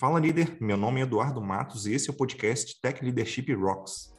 Fala líder, meu nome é Eduardo Matos e esse é o podcast Tech Leadership Rocks.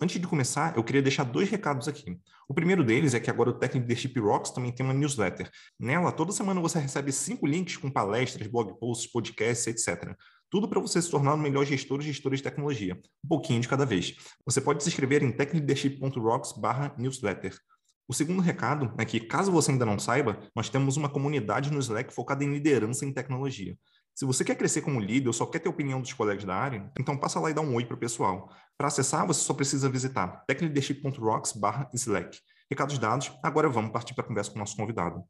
Antes de começar, eu queria deixar dois recados aqui. O primeiro deles é que agora o Tech Leadership Rocks também tem uma newsletter. Nela, toda semana você recebe cinco links com palestras, blog posts, podcasts, etc. Tudo para você se tornar o melhor gestor ou gestora de tecnologia, um pouquinho de cada vez. Você pode se inscrever em techleadership.rocks/newsletter. O segundo recado é que, caso você ainda não saiba, nós temos uma comunidade no Slack focada em liderança em tecnologia. Se você quer crescer como líder ou só quer ter opinião dos colegas da área, então passa lá e dá um oi para o pessoal. Para acessar, você só precisa visitar techleadership.rocks/slack. Recados dados, agora vamos partir para a conversa com o nosso convidado.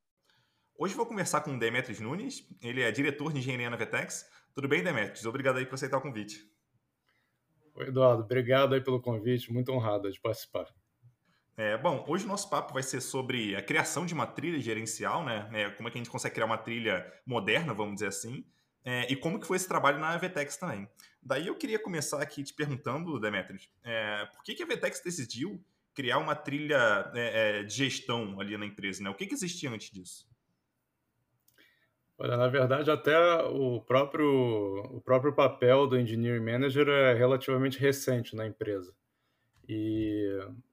Hoje vou conversar com o Demetrios Nunes, ele é diretor de engenharia na Vetex. Tudo bem, Demetrios? Obrigado aí por aceitar o convite. Oi, Eduardo. Obrigado aí pelo convite. Muito honrado de participar. É, bom, hoje o nosso papo vai ser sobre a criação de uma trilha gerencial, né? É, como é que a gente consegue criar uma trilha moderna, vamos dizer assim, é, e como que foi esse trabalho na Vetex também. Daí eu queria começar aqui te perguntando, Demetrios, é, por que, que a Vetex decidiu criar uma trilha é, é, de gestão ali na empresa, né? O que, que existia antes disso? Olha, na verdade, até o próprio, o próprio papel do Engineering Manager é relativamente recente na empresa. E,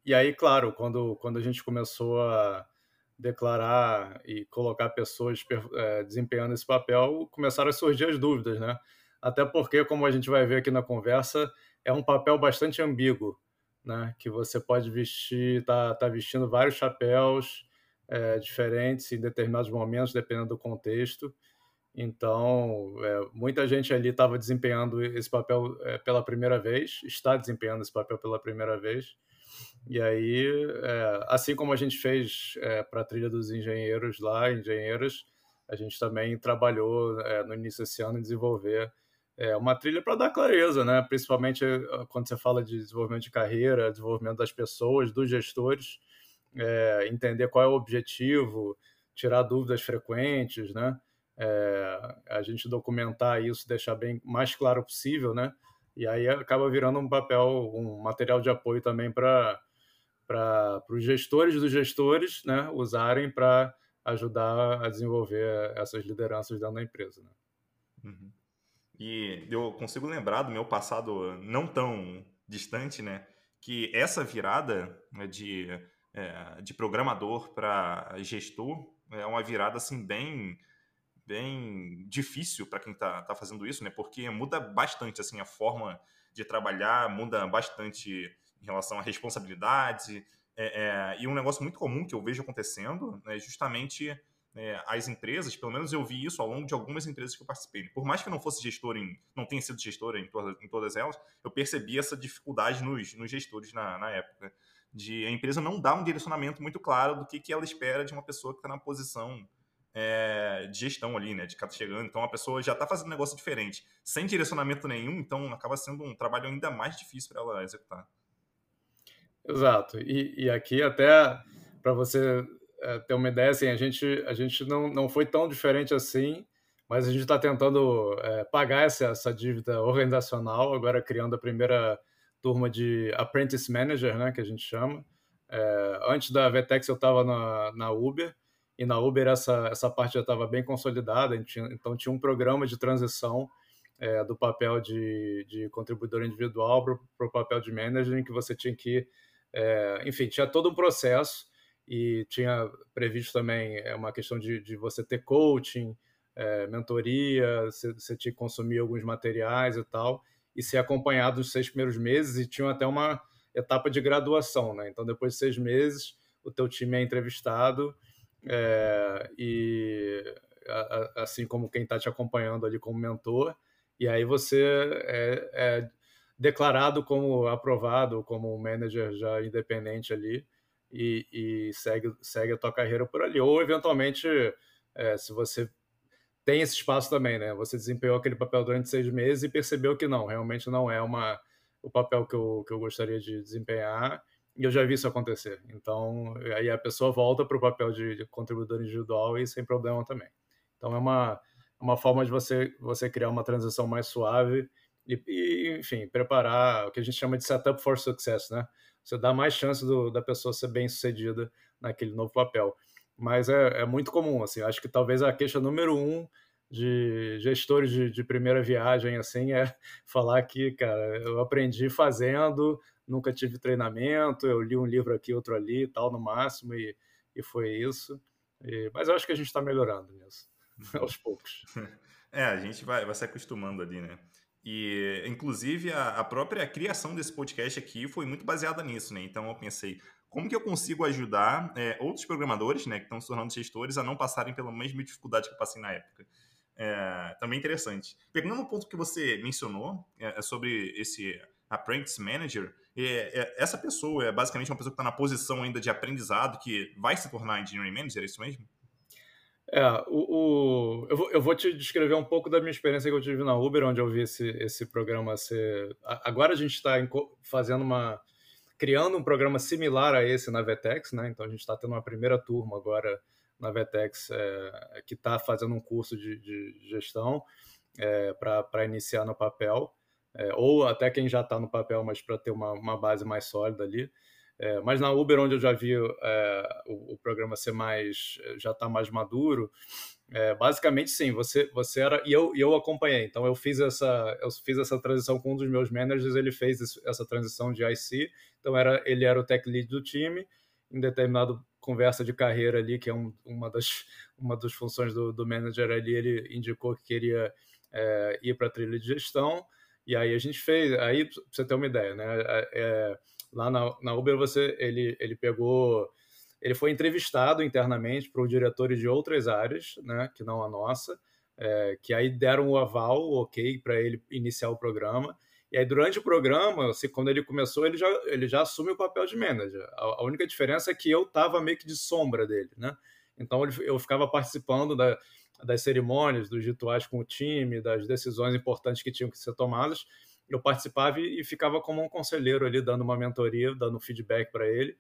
e aí, claro, quando, quando a gente começou a declarar e colocar pessoas é, desempenhando esse papel, começaram a surgir as dúvidas, né? Até porque, como a gente vai ver aqui na conversa, é um papel bastante ambíguo, né? Que você pode vestir, tá, tá vestindo vários chapéus, é, diferentes em determinados momentos, dependendo do contexto. Então, é, muita gente ali estava desempenhando esse papel é, pela primeira vez, está desempenhando esse papel pela primeira vez. E aí, é, assim como a gente fez é, para a trilha dos engenheiros lá, engenheiras, a gente também trabalhou é, no início desse ano em desenvolver é, uma trilha para dar clareza, né? principalmente quando você fala de desenvolvimento de carreira, desenvolvimento das pessoas, dos gestores, é, entender qual é o objetivo, tirar dúvidas frequentes, né? É, a gente documentar isso, deixar bem mais claro possível, né? E aí acaba virando um papel, um material de apoio também para para os gestores dos gestores, né? Usarem para ajudar a desenvolver essas lideranças dentro da empresa. Né? Uhum. E eu consigo lembrar do meu passado não tão distante, né? Que essa virada né, de é, de programador para gestor é uma virada assim bem bem difícil para quem está tá fazendo isso, né? Porque muda bastante assim a forma de trabalhar, muda bastante em relação à responsabilidade. É, é, e um negócio muito comum que eu vejo acontecendo é justamente é, as empresas, pelo menos eu vi isso ao longo de algumas empresas que eu participei. Por mais que eu não fosse gestor em, não tenha sido gestor em todas, em todas elas, eu percebi essa dificuldade nos, nos gestores na, na época de a empresa não dar um direcionamento muito claro do que, que ela espera de uma pessoa que está na posição é, de gestão ali, né? De estar chegando. Então a pessoa já está fazendo um negócio diferente, sem direcionamento nenhum, então acaba sendo um trabalho ainda mais difícil para ela executar. Exato. E, e aqui até para você é, ter uma ideia, assim, a gente, a gente não, não foi tão diferente assim, mas a gente está tentando é, pagar essa, essa dívida organizacional, agora criando a primeira turma de Apprentice Manager, né, que a gente chama. É, antes da Vetex eu estava na, na Uber, e na Uber essa, essa parte já estava bem consolidada, tinha, então tinha um programa de transição é, do papel de, de contribuidor individual para o papel de manager, em que você tinha que, é, enfim, tinha todo um processo e tinha previsto também é, uma questão de, de você ter coaching, é, mentoria, você, você tinha que consumir alguns materiais e tal, e ser acompanhado nos seis primeiros meses e tinham até uma etapa de graduação, né? Então, depois de seis meses, o teu time é entrevistado é, e a, a, assim como quem está te acompanhando ali como mentor, e aí você é, é, declarado como aprovado, como manager já independente ali e, e segue, segue a tua carreira por ali. Ou, eventualmente, é, se você tem esse espaço também, né? Você desempenhou aquele papel durante seis meses e percebeu que não, realmente não é uma, o papel que eu, que eu gostaria de desempenhar. E eu já vi isso acontecer. Então, aí a pessoa volta para o papel de, de, contribuidor individual e sem problema também. Então, é uma, uma forma de você, você criar uma transição mais suave e, e, enfim, preparar o que a gente chama de setup for success, né? você dá mais chance do, da pessoa ser bem sucedida naquele novo papel. Mas é, é muito comum, assim, acho que talvez a queixa número um de gestores de, de, primeira viagem assim é falar que, cara, eu aprendi fazendo, nunca tive treinamento, eu li um livro aqui, outro ali, tal, no máximo, e, e foi isso. E, mas eu acho que a gente está melhorando nisso, aos poucos. É, a gente vai, vai se acostumando ali, né? E, inclusive, a, a, própria criação desse podcast aqui foi muito baseada nisso, né? Então, eu pensei, como que eu consigo ajudar é, outros programadores, né, que estão se tornando gestores, a não passarem pela mesma dificuldade que eu passei na época? É, também interessante. Pegando um ponto que você mencionou é, é sobre esse Apprentice Manager, é, é, essa pessoa é basicamente uma pessoa que está na posição ainda de aprendizado, que vai se tornar Engineering Manager, é isso mesmo? É, o, o eu, vou, eu, vou, te descrever um pouco da minha experiência que eu tive na Uber, onde eu vi esse, esse programa ser. Agora a gente está fazendo uma. Criando um programa similar a esse na Vetex, né? Então a gente está tendo uma primeira turma agora na Vetex é, que está fazendo um curso de, de gestão é, para iniciar no papel, é, ou até quem já está no papel, mas para ter uma, uma, base mais sólida ali. Mas na Uber, onde eu já vi o, o, programa ser mais, já está mais maduro, é, basicamente sim, você, você era e eu, eu acompanhei. Então eu fiz essa eu fiz essa transição com um dos meus managers, ele fez essa transição de IC. Então era ele era o tech lead do time. Em determinado conversa de carreira ali, que é um, uma, das, uma das funções do, do manager ali, ele indicou que queria é, ir para a trilha de gestão, e aí a gente fez, aí pra você ter uma ideia, né? É, é, lá na, na Uber você, ele, ele pegou, ele foi entrevistado internamente por diretores de outras áreas, né, que não a nossa, é, que aí deram o aval, o ok, para ele iniciar o programa. E aí, durante o programa, assim, quando ele começou, ele já, ele já assume o papel de manager. A, a única diferença é que eu estava meio que de sombra dele, né? Então, ele, eu ficava participando da, das cerimônias, dos rituais com o time, das decisões importantes que tinham que ser tomadas. Eu participava e, e ficava como um conselheiro ali, dando uma mentoria, dando feedback para ele.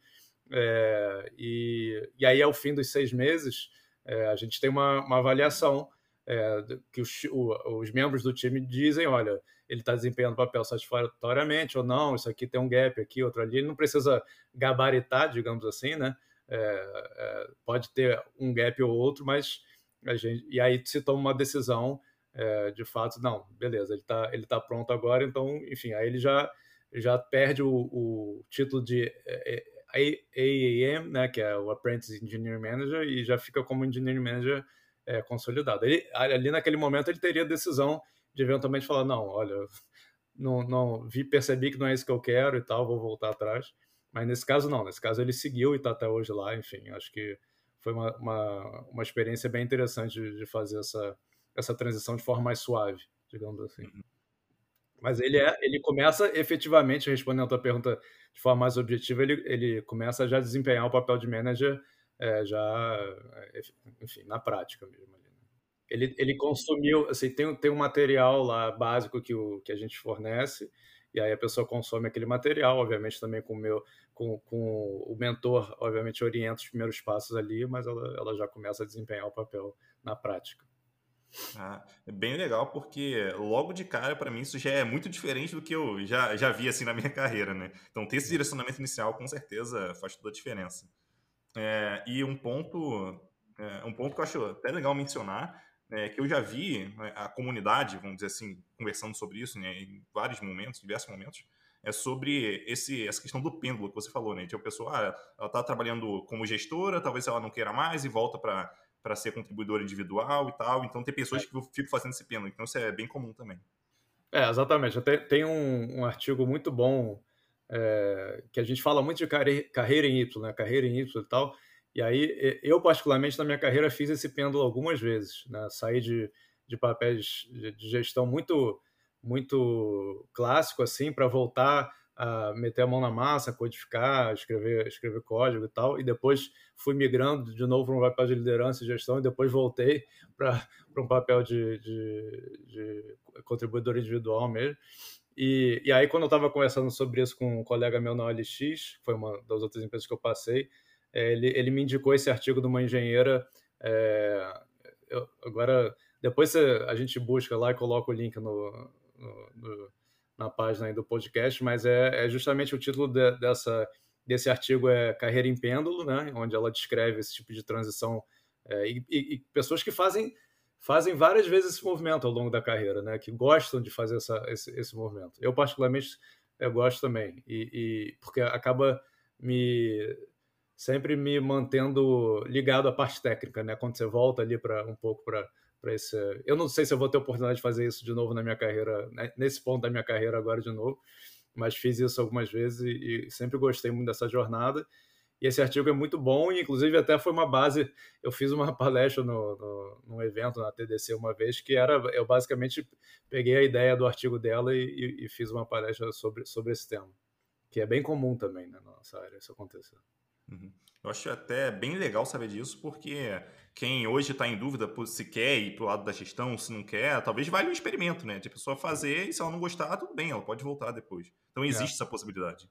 É, e, e aí, ao fim dos seis meses, é, a gente tem uma, uma avaliação é, que os, o, os membros do time dizem, olha, ele está desempenhando o papel satisfatoriamente ou não, isso aqui tem um gap aqui, outro ali, ele não precisa gabaritar, digamos assim, né? É, é, pode ter um gap ou outro, mas a gente, e aí se toma uma decisão é, de fato, não, beleza, ele está ele tá pronto agora, então, enfim, aí ele já, já perde o, o título de AAM, né, que é o Apprentice Engineering Manager, e já fica como Engineering Manager é, consolidado. Ele, ali naquele momento ele teria a decisão de eventualmente falar, não, olha, não, não vi, percebi que não é isso que eu quero e tal, vou voltar atrás. Mas nesse caso não, nesse caso ele seguiu e está até hoje lá, enfim, acho que foi uma, uma, uma experiência bem interessante de, de, fazer essa, essa transição de forma mais suave, digamos assim. Uhum. Mas ele é, ele começa efetivamente, respondendo a tua pergunta de forma mais objetiva, ele, ele começa a já desempenhar o papel de manager é, já, é, enfim, na prática mesmo ele, ele consumiu, assim, tem, tem um material lá básico que, o, que a gente fornece, e aí a pessoa consome aquele material, obviamente também com o meu, com, com o mentor, obviamente orienta os primeiros passos ali, mas ela, ela já começa a desempenhar o papel na prática. Ah, é bem legal porque logo de cara para mim isso já é muito diferente do que eu já, já vi assim na minha carreira, né? Então ter esse direcionamento inicial com certeza faz toda a diferença. É, e um ponto, é, um ponto que eu acho até legal mencionar é, que eu já vi né, a comunidade, vamos dizer assim, conversando sobre isso né, em vários momentos, diversos momentos, é sobre esse, essa questão do pêndulo que você falou, né? Tipo, a pessoa, ah, ela está trabalhando como gestora, talvez ela não queira mais e volta para para ser contribuidora individual e tal. Então, tem pessoas é. que ficam fazendo esse pêndulo. Então, isso é bem comum também. É, exatamente. Tem, tem um, um artigo muito bom é, que a gente fala muito de carreira em Y, né? Carreira em Y e tal. E aí, eu, particularmente, na minha carreira, fiz esse pêndulo algumas vezes. Né? Saí de, de papéis de gestão muito, muito clássico, assim, para voltar a meter a mão na massa, codificar, escrever, escrever código e tal, e depois fui migrando de novo para um papel de liderança e gestão, e depois voltei para um papel de, de, de, contribuidor individual mesmo. E, e aí, quando eu estava conversando sobre isso com um colega meu na OLX, que foi uma das outras empresas que eu passei, é, ele, ele me indicou esse artigo de uma engenheira. É, eu, agora, depois você, a gente busca lá e coloca o link no, no, no, na página do podcast, mas é, é justamente o título de, dessa, desse artigo é Carreira em Pêndulo, né, onde ela descreve esse tipo de transição é, e, e, pessoas que fazem fazem várias vezes esse movimento ao longo da carreira, né, que gostam de fazer essa, esse, esse movimento. Eu particularmente eu gosto também e, e porque acaba me sempre me mantendo ligado à parte técnica, né? Quando você volta ali para um pouco para para esse. Eu não sei se eu vou ter oportunidade de fazer isso de novo na minha carreira, né? nesse ponto da minha carreira agora de novo, mas fiz isso algumas vezes e, e sempre gostei muito dessa jornada. E esse artigo é muito bom, e inclusive até foi uma base. Eu fiz uma palestra no, no, num evento na TDC uma vez, que era. Eu basicamente peguei a ideia do artigo dela e, e, e fiz uma palestra sobre, sobre esse tema, que é bem comum também né, na nossa área isso acontecer. Uhum. Eu acho até bem legal saber disso, porque quem hoje está em dúvida se quer ir para o lado da gestão, se não quer, talvez vale um experimento, né? De a pessoa fazer e se ela não gostar, tudo bem, ela pode voltar depois. Então é. existe é. essa possibilidade.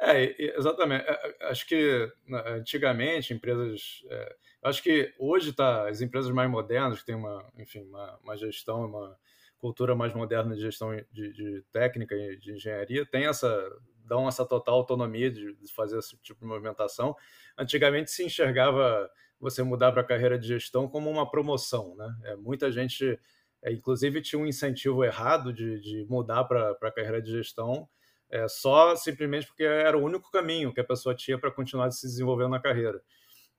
É, exatamente. É, é, acho que antigamente empresas, é, acho que hoje tá as empresas mais modernas que têm uma, enfim, uma, uma gestão, uma cultura mais moderna de gestão de, de técnica e de engenharia, tem essa dão essa total autonomia de, fazer esse tipo de movimentação. Antigamente se enxergava você mudar para a carreira de gestão como uma promoção, né? É, muita gente, é, inclusive, tinha um incentivo errado de, de mudar para a carreira de gestão é, só simplesmente porque era o único caminho que a pessoa tinha para continuar se desenvolvendo na carreira.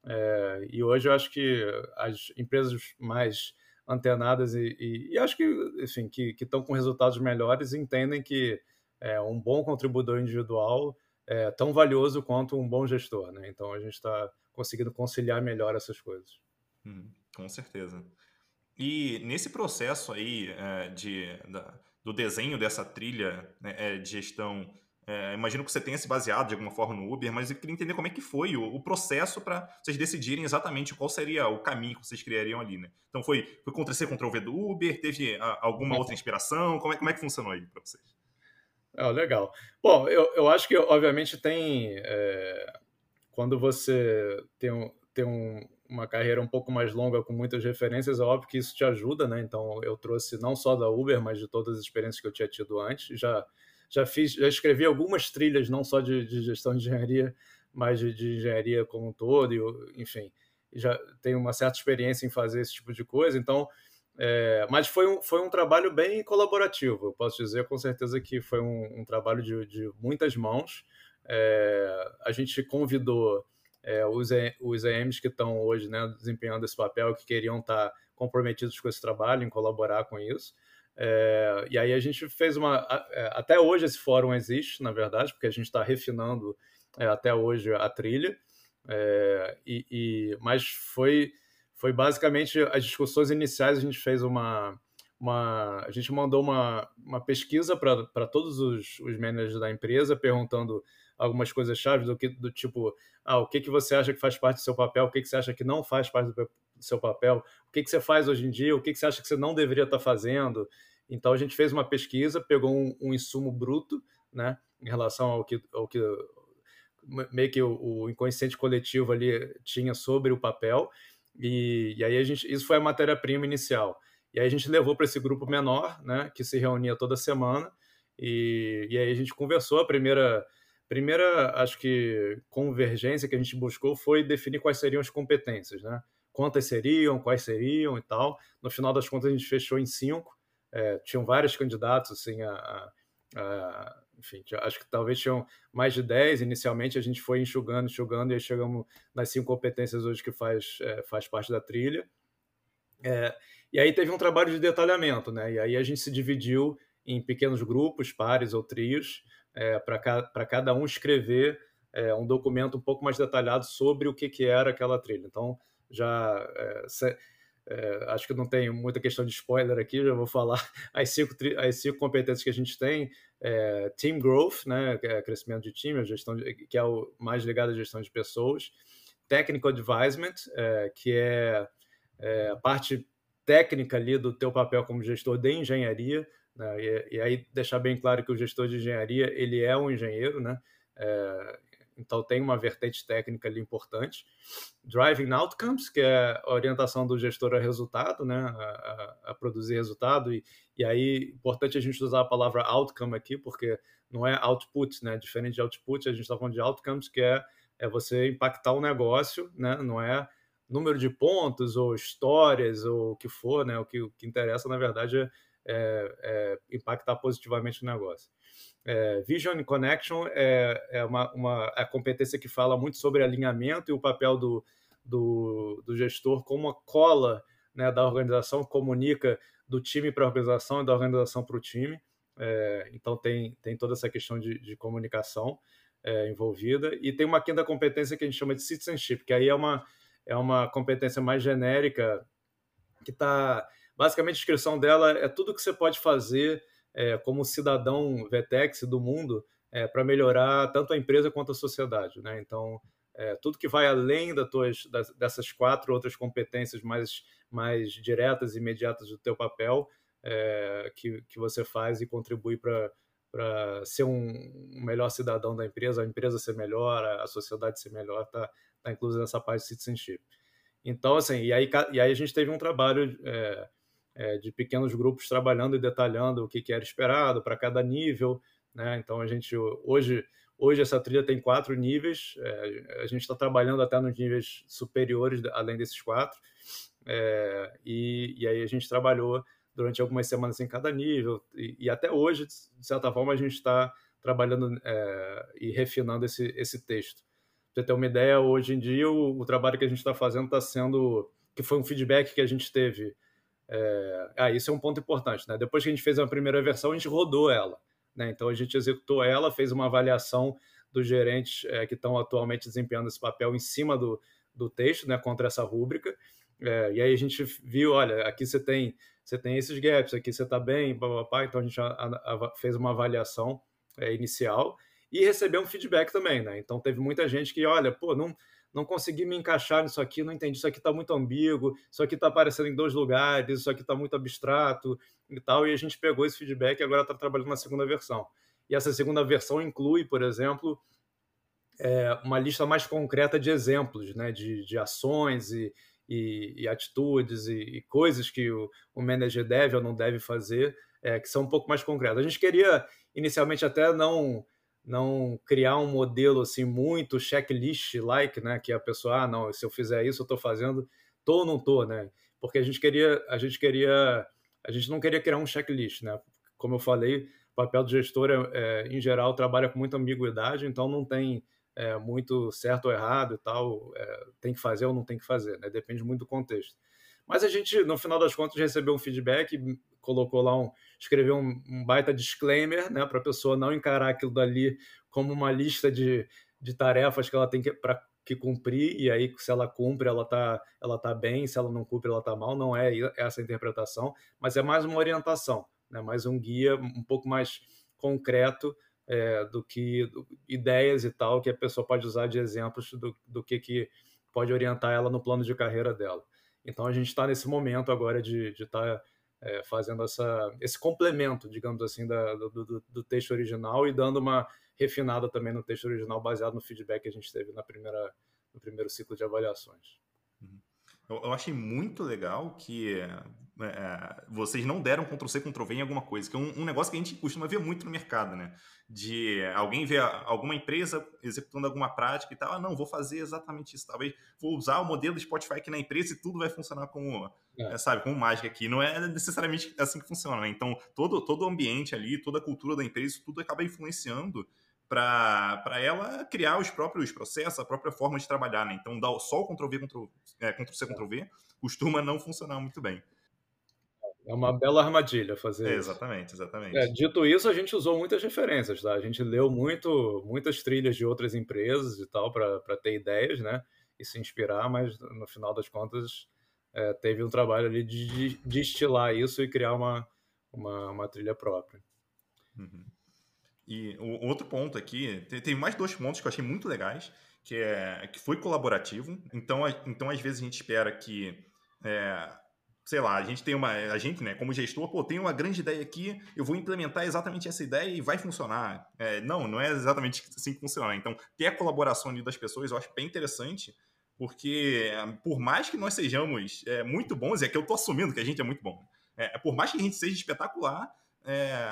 É, e hoje eu acho que as empresas mais antenadas e, e, e acho que, enfim, que estão com resultados melhores entendem que é, um bom contribuidor individual é tão valioso quanto um bom gestor, né? Então a gente está conseguindo conciliar melhor essas coisas. Hum, com certeza. E nesse processo aí é, de, da, do desenho dessa trilha né, é, de gestão, é, imagino que você tenha se baseado de alguma forma no Uber, mas eu queria entender como é que foi o, o processo para vocês decidirem exatamente qual seria o caminho que vocês criariam ali, né? Então foi, foi Ctrl-C, Ctrl-V do Uber, teve a, alguma outra inspiração? Como é, como é que funcionou aí para vocês? Oh, legal. Bom, eu, eu acho que, obviamente, tem. É, quando você tem, um, tem um, uma carreira um pouco mais longa com muitas referências, é óbvio que isso te ajuda, né? Então, eu trouxe não só da Uber, mas de todas as experiências que eu tinha tido antes. Já, já fiz, já escrevi algumas trilhas, não só de, de gestão de engenharia, mas de, de, engenharia como um todo, e, enfim, já tenho uma certa experiência em fazer esse tipo de coisa. Então, é, mas foi um, foi um trabalho bem colaborativo, eu posso dizer com certeza que foi um, um trabalho de, de, muitas mãos. É, a gente convidou é, os, os EMs que estão hoje né, desempenhando esse papel, que queriam estar comprometidos com esse trabalho, em colaborar com isso. É, e aí a gente fez uma. É, até hoje esse fórum existe, na verdade, porque a gente está refinando é, até hoje a trilha. e, e, mas foi foi basicamente as discussões iniciais. A gente fez uma, uma a gente mandou uma, uma pesquisa para todos os, os managers da empresa, perguntando algumas coisas chave do que do tipo, ah, o que que você acha que faz parte do seu papel, o que que você acha que não faz parte do seu papel, o que que você faz hoje em dia, o que que você acha que você não deveria estar fazendo. Então a gente fez uma pesquisa, pegou um, um insumo bruto, né, em relação ao que, ao que meio que o, o inconsciente coletivo ali tinha sobre o papel e, e aí a gente, isso foi a matéria-prima inicial. E aí a gente levou para esse grupo menor, né, que se reunia toda semana, e, e aí a gente conversou. A primeira, primeira, acho que, convergência que a gente buscou foi definir quais seriam as competências, né? Quantas seriam, quais seriam e tal. No final das contas, a gente fechou em cinco. É, tinham vários candidatos, assim, a, a, a enfim, acho que talvez tinham mais de 10. Inicialmente a gente foi enxugando, enxugando, e aí chegamos nas cinco competências hoje que faz, é, faz parte da trilha. É, e aí teve um trabalho de detalhamento, né? E aí a gente se dividiu em pequenos grupos, pares ou trios, é, para ca, cada um escrever é, um documento um pouco mais detalhado sobre o que, que era aquela trilha. Então, já é, acho que não tem muita questão de spoiler aqui, já vou falar as cinco, as cinco competências que a gente tem. É, team Growth, né, é crescimento de time, a gestão de, que é o mais ligado à gestão de pessoas. Technical Advisement, é, que é, é, a parte técnica ali do teu papel como gestor de engenharia, né, e, e, aí deixar bem claro que o gestor de engenharia, ele é um engenheiro, né, é, então tem uma vertente técnica ali importante. Driving Outcomes, que é a orientação do gestor a resultado, né, a, a, a produzir resultado, e, e aí importante a gente usar a palavra outcome aqui, porque não é output, né, diferente de output, a gente está falando de outcomes, que é, é você impactar o negócio, né, não é número de pontos ou histórias ou o que for, né, o que, o que interessa, na verdade, é, é, é impactar positivamente o negócio. É, Vision Connection é, é uma, uma é competência que fala muito sobre alinhamento e o papel do, do, do gestor como a cola né, da organização, comunica do time para a organização e da organização para o time. É, então tem, tem toda essa questão de, de comunicação é, envolvida. E tem uma quinta competência que a gente chama de citizenship, que aí é uma, é uma competência mais genérica que está... Basicamente, a descrição dela é tudo que você pode fazer é, como cidadão VTEX do mundo é, para melhorar tanto a empresa quanto a sociedade. Né? Então, é, tudo que vai além da tuas, das, dessas quatro outras competências mais, mais diretas e imediatas do teu papel, é, que, que você faz e contribui para para ser um, melhor cidadão da empresa, a empresa ser melhor, a sociedade ser melhor, está tá incluso nessa parte de citizenship. Então, assim, e aí, e aí a gente teve um trabalho é, é, de pequenos grupos trabalhando e detalhando o que, que era esperado para cada nível. Né? Então, a gente hoje, hoje essa trilha tem quatro níveis, é, a gente está trabalhando até nos níveis superiores, além desses quatro, é, e, e aí a gente trabalhou durante algumas semanas em cada nível, e, e até hoje, de certa forma, a gente está trabalhando é, e refinando esse, esse texto. Para ter uma ideia, hoje em dia, o, o trabalho que a gente está fazendo está sendo, que foi um feedback que a gente teve é... Ah, isso é um ponto importante, né? Depois que a gente fez a primeira versão, a gente rodou ela, né? Então a gente executou ela, fez uma avaliação dos gerentes é, que estão atualmente desempenhando esse papel em cima do, do texto, né? Contra essa rúbrica. É, e aí a gente viu, olha, aqui você tem você tem esses gaps, aqui você está bem, papapá. Então a gente a, a, fez uma avaliação é, inicial e recebeu um feedback também, né? Então teve muita gente que, olha, pô, não não consegui me encaixar nisso aqui, não entendi, isso aqui está muito ambíguo, isso aqui está aparecendo em dois lugares, isso aqui está muito abstrato e tal, e a gente pegou esse feedback e agora está trabalhando na segunda versão. E essa segunda versão inclui, por exemplo, é, uma lista mais concreta de exemplos, né, de, de ações e, e, e atitudes e, e, coisas que o, o manager deve ou não deve fazer, é, que são um pouco mais concretas. A gente queria inicialmente até não não criar um modelo assim muito checklist-like, né? Que a pessoa, ah, não, se eu fizer isso, eu estou fazendo, tô ou não tô, né? Porque a gente queria, a gente queria, a gente não queria criar um checklist, né? Como eu falei, o papel do gestor, é, é, em geral, trabalha com muita ambiguidade, então não tem é, muito certo ou errado e tal, é, tem que fazer ou não tem que fazer, né? Depende muito do contexto. Mas a gente, no final das contas, recebeu um feedback, colocou lá um, escreveu um, um baita disclaimer, né, para a pessoa não encarar aquilo dali como uma lista de, de tarefas que ela tem que, pra, que cumprir, e aí se ela cumpre, ela tá, ela tá bem, se ela não cumpre, ela tá mal, não é essa a interpretação, mas é mais uma orientação, né, mais um guia um pouco mais concreto é, do que do, ideias e tal que a pessoa pode usar de exemplos do, do que, que pode orientar ela no plano de carreira dela. Então a gente está nesse momento agora de estar tá, é, fazendo essa, esse complemento, digamos assim, da, do, do, do, texto original e dando uma refinada também no texto original baseado no feedback que a gente teve na primeira, no primeiro ciclo de avaliações. Eu, eu achei muito legal que é, vocês não deram Ctrl-C, Ctrl-V em alguma coisa, que é um, um, negócio que a gente costuma ver muito no mercado, né? De alguém ver alguma empresa executando alguma prática e tal, ah, não, vou fazer exatamente isso, talvez vou usar o modelo Spotify aqui na empresa e tudo vai funcionar como, é. É, sabe, como mágica aqui. Não é necessariamente assim que funciona, né? Então, todo, todo o ambiente ali, toda a cultura da empresa, isso tudo acaba influenciando para ela criar os próprios processos, a própria forma de trabalhar, né? Então, dar só o Ctrl-V, Ctrl-C, é, Ctrl Ctrl-V costuma não funcionar muito bem. É uma bela armadilha fazer é, Exatamente, exatamente. É, dito isso, a gente usou muitas referências, tá? A gente leu muito, muitas trilhas de outras empresas e tal para ter ideias, né? E se inspirar, mas no final das contas é, teve um trabalho ali de, de destilar isso e criar uma, uma, uma trilha própria. Uhum. E o outro ponto aqui, tem, mais dois pontos que eu achei muito legais, que é que foi colaborativo. Então, então às vezes a gente espera que é, sei lá, a gente tem uma. A gente, né, como gestor, pô, tem uma grande ideia aqui, eu vou implementar exatamente essa ideia e vai funcionar. É, não, não é exatamente assim que funciona. Então, ter a colaboração ali das pessoas eu acho bem interessante, porque por mais que nós sejamos é, muito bons, é que eu tô assumindo que a gente é muito bom. É, por mais que a gente seja espetacular, é,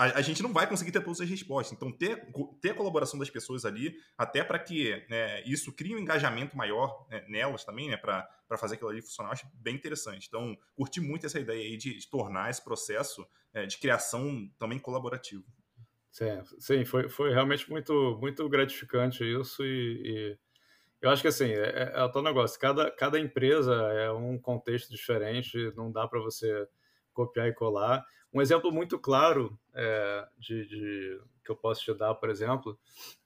a, a, gente não vai conseguir ter todas as respostas. Então, ter, ter a colaboração das pessoas ali, até para que né, isso crie um engajamento maior né, nelas também, né, para fazer aquilo ali funcionar, eu acho bem interessante. Então, curti muito essa ideia aí de, de tornar esse processo é, de criação também colaborativo. Sim, sim foi, foi realmente muito, muito gratificante isso e, e eu acho que assim, é, é, é o tal negócio, cada, cada empresa é um contexto diferente, não dá para você copiar e colar. Um exemplo muito claro é, de, de, que eu posso te dar, por exemplo,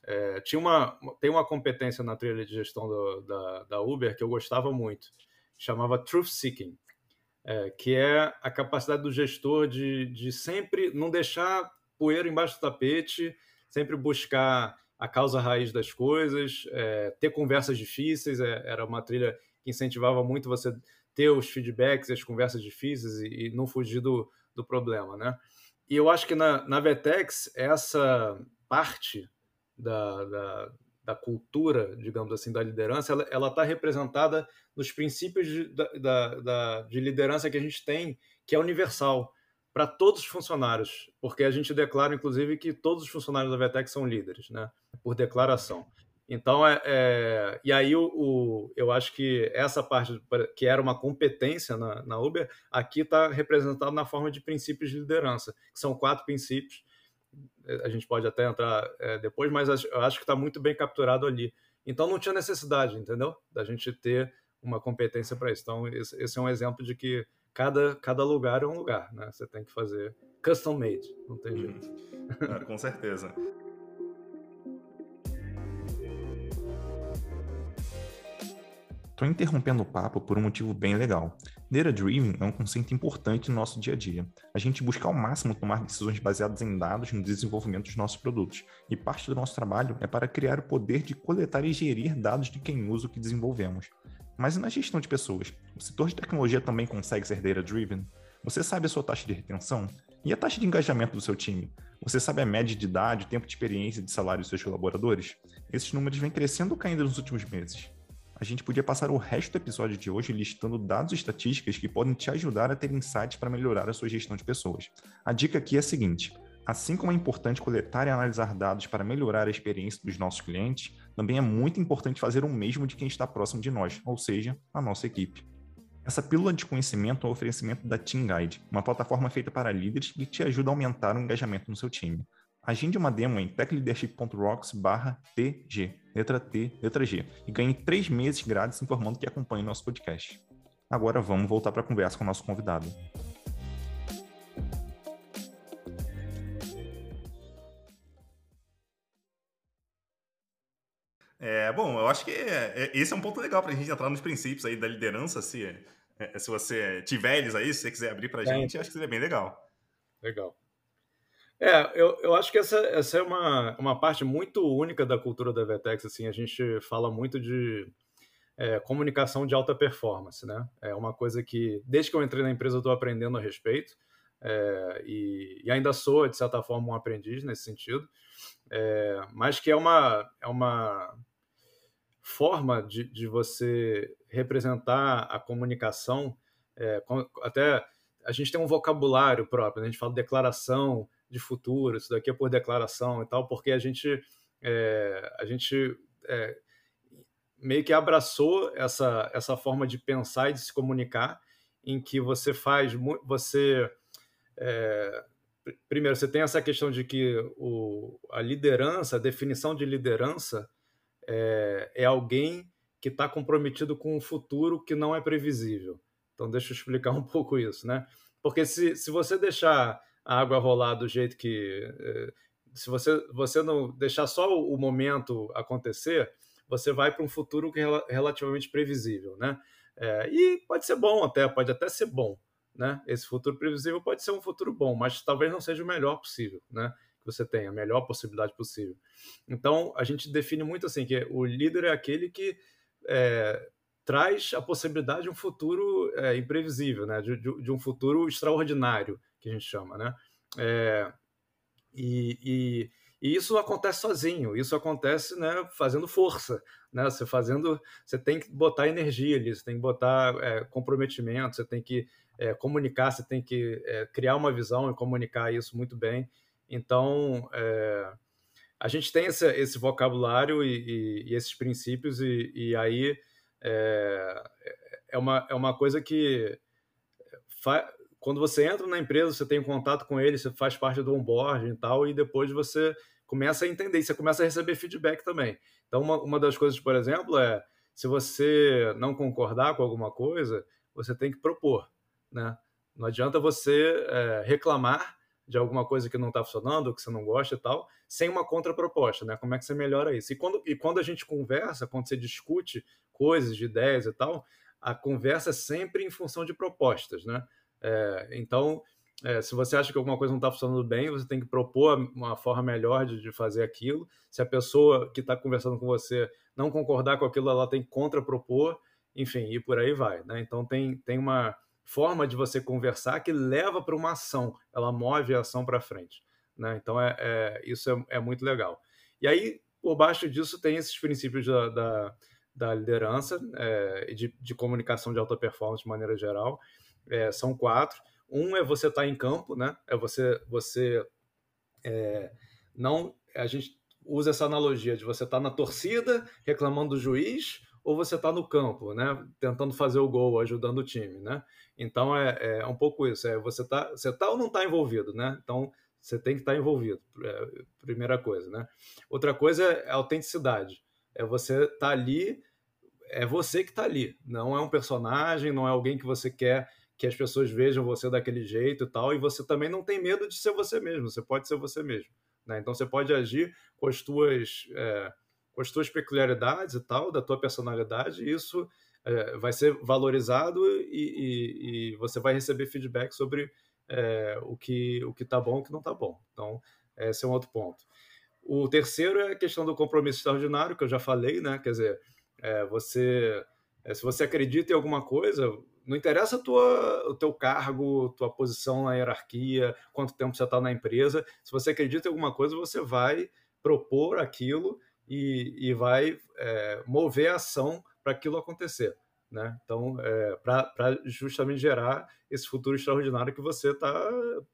é, tinha uma, tem uma competência na trilha de gestão do, da, da Uber que eu gostava muito, chamava Truth Seeking, é, que é a capacidade do gestor de, de sempre não deixar poeira embaixo do tapete, sempre buscar a causa raiz das coisas, é, ter conversas difíceis, é, era uma trilha que incentivava muito você ter os feedbacks, as conversas difíceis e, e não fugir do, do problema, né? E eu acho que na, na Vetex, essa parte da, da, da cultura, digamos assim, da liderança, ela está representada nos princípios de, da, da, de liderança que a gente tem, que é universal para todos os funcionários, porque a gente declara, inclusive, que todos os funcionários da Vetex são líderes, né? Por declaração. Então, é, é e aí o, o, eu acho que essa parte que era uma competência na, na Uber, aqui está representado na forma de princípios de liderança, que são quatro princípios. A gente pode até entrar é, depois, mas eu acho que está muito bem capturado ali. Então, não tinha necessidade, entendeu? Da gente ter uma competência para isso. Então, esse, esse, é um exemplo de que cada, cada lugar é um lugar, né? Você tem que fazer custom made, não tem jeito. Hum, com certeza. Estou interrompendo o papo por um motivo bem legal. Data Driven é um conceito importante no nosso dia a dia. A gente busca ao máximo tomar decisões baseadas em dados no desenvolvimento dos nossos produtos, e parte do nosso trabalho é para criar o poder de coletar e gerir dados de quem usa o que desenvolvemos. Mas e na gestão de pessoas? O setor de tecnologia também consegue ser data driven? Você sabe a sua taxa de retenção? E a taxa de engajamento do seu time? Você sabe a média de idade, tempo de experiência e de salário dos seus colaboradores? Esses números vêm crescendo ou caindo nos últimos meses a gente podia passar o resto do episódio de hoje listando dados e estatísticas que podem te ajudar a ter insights para melhorar a sua gestão de pessoas. A dica aqui é a seguinte: assim como é importante coletar e analisar dados para melhorar a experiência dos nossos clientes, também é muito importante fazer o mesmo de quem está próximo de nós, ou seja, a nossa equipe. Essa pílula de conhecimento é o oferecimento da Team Guide, uma plataforma feita para líderes que te ajuda a aumentar o engajamento no seu time. Agende uma demo em techleadership.rocks/tg, letra T, letra G, e ganhe três meses grátis informando que acompanha o nosso podcast. Agora vamos voltar para a conversa com o nosso convidado. É, bom, eu acho que é, é, esse é um ponto legal para a gente entrar nos princípios aí da liderança, se, é, se você tiver eles aí, se você quiser abrir para a gente, acho que seria bem legal. Legal. É, eu, eu acho que essa, essa é uma, uma parte muito única da cultura da Vetex. Assim, a gente fala muito de é, comunicação de alta performance, né? É uma coisa que, desde que eu entrei na empresa, eu estou aprendendo a respeito. É, e, e, ainda sou, de certa forma, um aprendiz nesse sentido. É, mas que é uma, é uma forma de, de você representar a comunicação. É, até a gente tem um vocabulário próprio, né? a gente fala declaração, de futuro, isso daqui é por declaração e tal, porque a gente, é, a gente é, meio que abraçou essa, essa forma de pensar e de se comunicar, em que você faz, você é, primeiro você tem essa questão de que o, a liderança, a definição de liderança é, é alguém que está comprometido com um futuro que não é previsível. Então deixa eu explicar um pouco isso, né? Porque se, se você deixar a água rolar do jeito que. Eh, se você, você não deixar só o momento acontecer, você vai para um futuro que é relativamente previsível, né? É, e pode ser bom até, pode até ser bom, né? Esse futuro previsível pode ser um futuro bom, mas talvez não seja o melhor possível, né? Que você tenha, a melhor possibilidade possível. Então, a gente define muito assim, que o líder é aquele que é, traz a possibilidade de um futuro é, imprevisível, né? De, de, de, um futuro extraordinário, que a gente chama. Né? É, e, e, e, isso acontece sozinho, isso acontece né, fazendo força. Né? Você, fazendo, você tem que botar energia ali, você tem que botar é, comprometimento, você tem que é, comunicar, você tem que é, criar uma visão e comunicar isso muito bem. Então, é, a gente tem esse, esse vocabulário e, e, esses princípios, e, e aí é, é, uma, é uma coisa que quando você entra na empresa, você tem contato com ele, você faz parte do onboarding e tal, e depois você começa a entender, você começa a receber feedback também. Então, uma, uma das coisas, por exemplo, é se você não concordar com alguma coisa, você tem que propor, né? Não adianta você é, reclamar de alguma coisa que não está funcionando, que você não gosta e tal, sem uma contraproposta, né? Como é que você melhora isso? E quando, e quando a gente conversa, quando você discute coisas, de ideias e tal, a conversa é sempre em função de propostas, né? É, então, é, se você acha que alguma coisa não está funcionando bem, você tem que propor uma forma melhor de, de fazer aquilo. Se a pessoa que está conversando com você não concordar com aquilo, ela tem que contrapropor, enfim, e por aí vai, né? Então tem, tem uma forma de você conversar que leva para uma ação, ela move a ação para frente. Né? Então, é, é isso é, é, muito legal. E aí, por baixo disso, tem esses princípios da, da, da liderança é, e de, de, comunicação de alta performance de maneira geral. É, são quatro. Um é você estar tá em campo, né? É você, você é, não. A gente usa essa analogia de você estar tá na torcida reclamando do juiz ou você está no campo, né, tentando fazer o gol, ajudando o time, né? Então é, é um pouco isso, é você tá, você tá ou não está envolvido, né? Então você tem que estar tá envolvido, é, primeira coisa, né? Outra coisa é a autenticidade, é você estar tá ali, é você que está ali, não é um personagem, não é alguém que você quer que as pessoas vejam você daquele jeito e tal, e você também não tem medo de ser você mesmo, você pode ser você mesmo, né? Então você pode agir com as tuas é, com as tuas peculiaridades e tal, da tua personalidade, isso é, vai ser valorizado e, e, e, você vai receber feedback sobre é, o que o que está bom e o que não está bom. Então, esse é um outro ponto. O terceiro é a questão do compromisso extraordinário, que eu já falei, né? Quer dizer, é, você, é, se você acredita em alguma coisa, não interessa tua, o teu cargo, tua posição na hierarquia, quanto tempo você está na empresa. Se você acredita em alguma coisa, você vai propor aquilo e, e vai é, mover a ação para aquilo acontecer. Né? Então, é, para justamente gerar esse futuro extraordinário que você está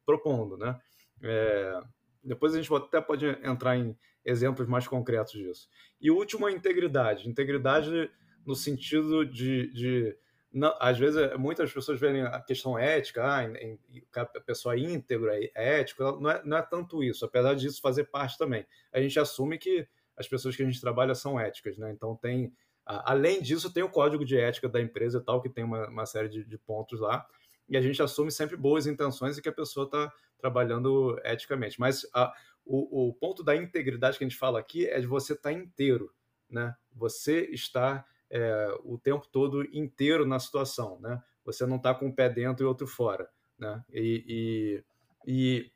propondo. Né? É, depois a gente até pode entrar em exemplos mais concretos disso. E o último é integridade. Integridade no sentido de, de não, às vezes muitas pessoas veem a questão ética, ah, em, a pessoa é íntegra, é ética, não é, não é tanto isso, apesar disso fazer parte também. A gente assume que as pessoas que a gente trabalha são éticas, né? Então tem, além disso, tem o código de ética da empresa e tal, que tem uma, uma série de, de, pontos lá, e a gente assume sempre boas intenções e que a pessoa está trabalhando eticamente. Mas a, o, o, ponto da integridade que a gente fala aqui é de você estar tá inteiro, né? Você está é, o tempo todo inteiro na situação, né? Você não está com um pé dentro e outro fora, né? E, e, e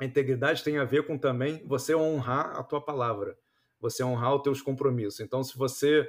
a integridade tem a ver com também você honrar a tua palavra você honrar os teus compromissos. Então, se você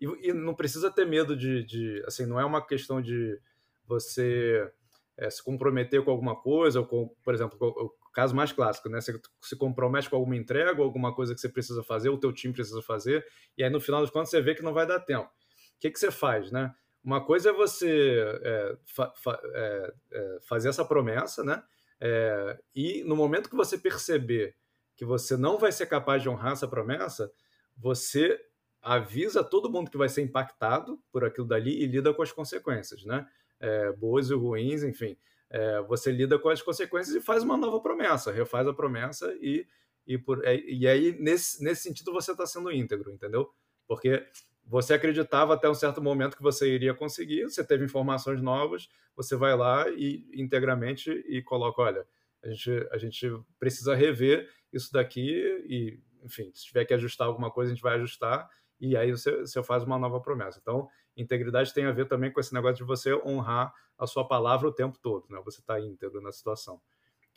e, e não precisa ter medo de, de, assim, não é uma questão de você é, se comprometer com alguma coisa, ou com, por exemplo, caso mais clássico, né? Você se compromete com alguma entrega, alguma coisa que você precisa fazer, o teu time precisa fazer, e aí no final das contas você vê que não vai dar tempo. O que, que você faz, né? Uma coisa é você é, fa, fa, é, é fazer essa promessa, né? É, e no momento que você perceber que você não vai ser capaz de honrar essa promessa, você avisa todo mundo que vai ser impactado por aquilo dali e lida com as consequências, né? É, boas e ruins, enfim. É, você lida com as consequências e faz uma nova promessa, refaz a promessa e, e, por, é, e aí, nesse, nesse sentido, você está sendo íntegro, entendeu? Porque você acreditava até um certo momento que você iria conseguir, você teve informações novas, você vai lá e integramente e coloca, olha, a gente, a gente precisa rever isso daqui e, enfim, se tiver que ajustar alguma coisa, a gente vai ajustar e aí você, você faz uma nova promessa. Então, integridade tem a ver também com esse negócio de você honrar a sua palavra o tempo todo, né? Você está íntegro na situação.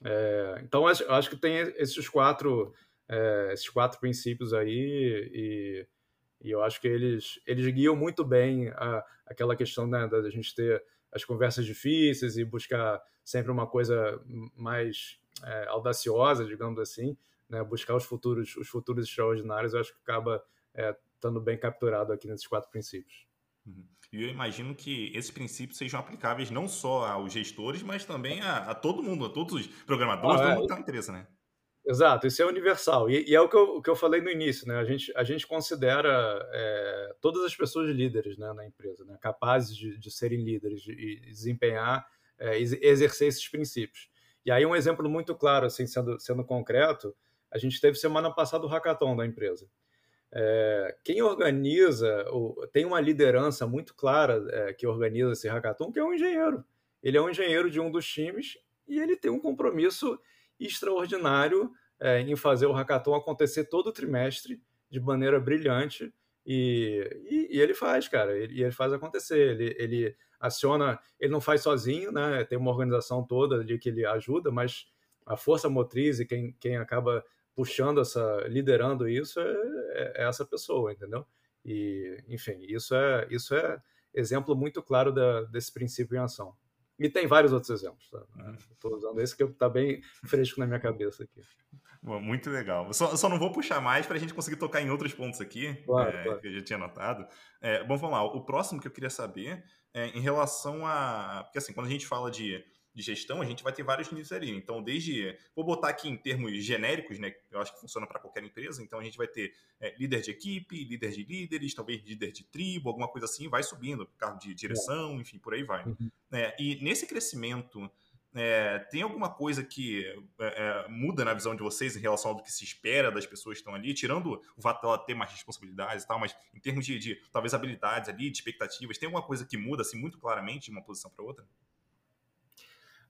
É, então, eu acho que tem esses quatro, é, esses quatro princípios aí e, E eu acho que eles, eles guiam muito bem a, aquela questão né, da gente ter as conversas difíceis e buscar sempre uma coisa mais é, audaciosa, digamos assim, né, buscar os futuros, os futuros extraordinários, eu acho que acaba é, estando bem capturado aqui nesses quatro princípios. Uhum. E eu imagino que esses princípios sejam aplicáveis não só aos gestores, mas também a, a todo mundo, a todos os programadores, ah, todo é, mundo que tem interesse, né? Exato, isso é universal. E, e, é o que, eu, o que eu falei no início, né? A gente, a gente considera é, todas as pessoas líderes né, na empresa, né? capazes de, de serem líderes e de desempenhar, é, exercer esses princípios. E aí um exemplo muito claro, assim, sendo, sendo concreto, a gente teve semana passada o hackathon da empresa. É, quem organiza, tem uma liderança muito clara é, que organiza esse hackathon, que é um engenheiro. Ele é um engenheiro de um dos times e ele tem um compromisso extraordinário é, em fazer o hackathon acontecer todo trimestre de maneira brilhante. E, e, e ele faz, cara, e ele, ele, faz acontecer. Ele, ele aciona, ele não faz sozinho, né? Tem uma organização toda ali que ele ajuda, mas a força motriz e quem, quem acaba puxando essa, liderando isso é, é, essa pessoa, entendeu? E, enfim, isso é, isso é exemplo muito claro da, desse princípio em ação. E tem vários outros exemplos. Estou tá? usando esse que está bem fresco na minha cabeça aqui. Muito legal. Só, só não vou puxar mais para a gente conseguir tocar em outros pontos aqui, claro, é, claro. que eu já tinha notado. É, bom, vamos lá. O próximo que eu queria saber é em relação a. Porque, assim, quando a gente fala de de gestão, a gente vai ter vários níveis ali. Então, desde. Vou botar aqui em termos genéricos, né? Eu acho que funciona para qualquer empresa. Então, a gente vai ter é, líder de equipe, líder de líderes, talvez líder de tribo, alguma coisa assim, vai subindo, cargo de direção, enfim, por aí vai. Uhum. É, e nesse crescimento. É, tem alguma coisa que é, é, muda na visão de vocês em relação ao que se espera das pessoas que estão ali, tirando o fato dela ter mais responsabilidades e tal, mas em termos de, de talvez habilidades ali, de expectativas, tem alguma coisa que muda assim muito claramente de uma posição para outra?